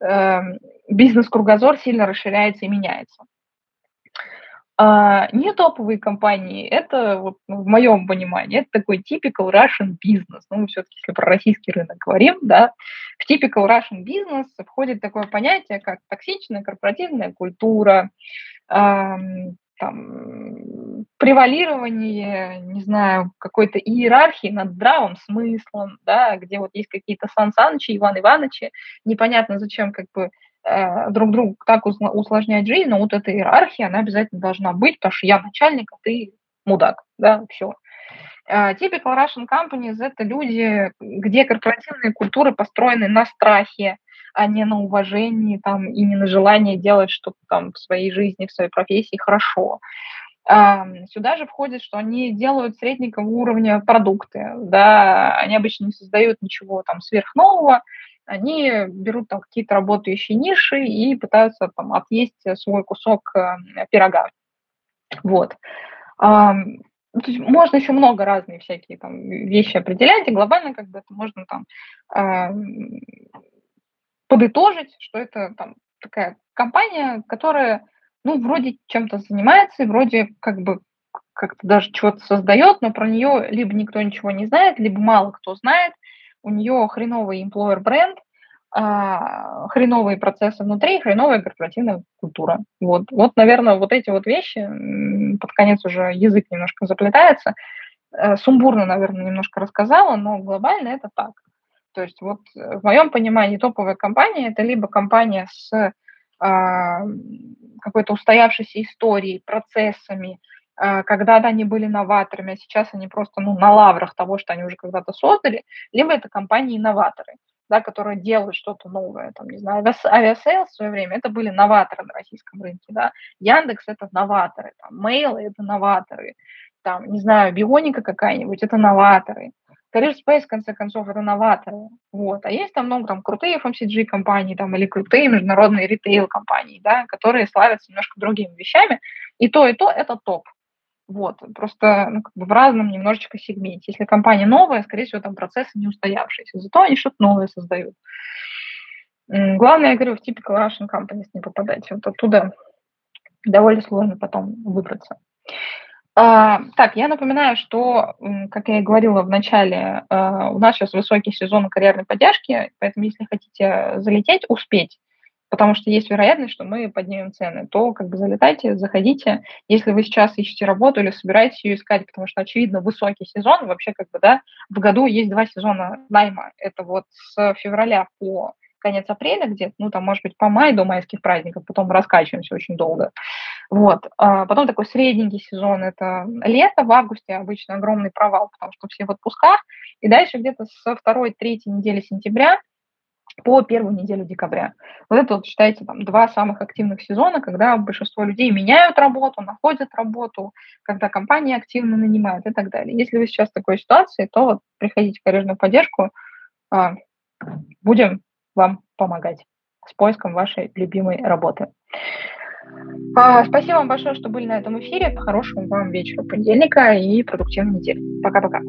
э, бизнес-кругозор сильно расширяется и меняется. А не топовые компании, это вот, ну, в моем понимании, это такой typical Russian business. Ну, мы все-таки, если про российский рынок говорим, да, в typical Russian business входит такое понятие, как токсичная корпоративная культура, эм, там, превалирование, не знаю, какой-то иерархии над здравым смыслом, да, где вот есть какие-то Сан Санычи, Иван Ивановичи, непонятно зачем как бы друг другу так усложнять жизнь, но вот эта иерархия, она обязательно должна быть, потому что я начальник, а ты мудак, да, все. Uh, typical Russian companies – это люди, где корпоративные культуры построены на страхе, а не на уважении там, и не на желании делать что-то там в своей жизни, в своей профессии хорошо. Сюда же входит, что они делают среднего уровня продукты, да, они обычно не создают ничего там сверхнового, они берут там какие-то работающие ниши и пытаются там отъесть свой кусок э, пирога. Вот. То есть можно еще много разных всякие там вещи определять, и глобально как бы это можно там подытожить, что это там такая компания, которая, ну, вроде чем-то занимается, и вроде как бы как-то даже чего-то создает, но про нее либо никто ничего не знает, либо мало кто знает, у нее хреновый employer бренд, а, хреновые процессы внутри, хреновая корпоративная культура. Вот, вот, наверное, вот эти вот вещи, под конец уже язык немножко заплетается, э, сумбурно, наверное, немножко рассказала, но глобально это так. То есть вот э, в моем понимании топовая компания – это либо компания с э, какой-то устоявшейся историей, процессами, когда-то они были новаторами, а сейчас они просто ну, на лаврах того, что они уже когда-то создали, либо это компании-инноваторы, да, которые делают что-то новое. Там, не знаю, Aviasales в свое время – это были новаторы на российском рынке. Да? Яндекс – это новаторы, там, Mail – это новаторы, там, не знаю, Бионика какая-нибудь – это новаторы. Career Space, в конце концов, это новаторы. Вот. А есть там много там крутые FMCG компании там, или крутые международные ритейл-компании, да, которые славятся немножко другими вещами. И то, и то это топ. Вот, просто ну, как бы в разном немножечко сегменте. Если компания новая, скорее всего, там процессы не устоявшиеся, зато они что-то новое создают. Главное, я говорю, в typical Russian companies не попадать. Вот оттуда довольно сложно потом выбраться. А, так, я напоминаю, что, как я и говорила в начале, а, у нас сейчас высокий сезон карьерной поддержки, поэтому если хотите залететь, успеть, потому что есть вероятность, что мы поднимем цены, то как бы залетайте, заходите. Если вы сейчас ищете работу или собираетесь ее искать, потому что, очевидно, высокий сезон, вообще как бы, да, в году есть два сезона найма. Это вот с февраля по конец апреля где-то, ну, там, может быть, по май до майских праздников, потом раскачиваемся очень долго. Вот. А потом такой средненький сезон – это лето, в августе обычно огромный провал, потому что все в отпусках, и дальше где-то со второй, третьей недели сентября по первую неделю декабря. Вот это, вот, считайте, там, два самых активных сезона, когда большинство людей меняют работу, находят работу, когда компании активно нанимают и так далее. Если вы сейчас в такой ситуации, то вот приходите в карьерную поддержку, а, будем вам помогать с поиском вашей любимой работы. А, спасибо вам большое, что были на этом эфире. Хорошего вам вечера понедельника и продуктивной недели. Пока-пока.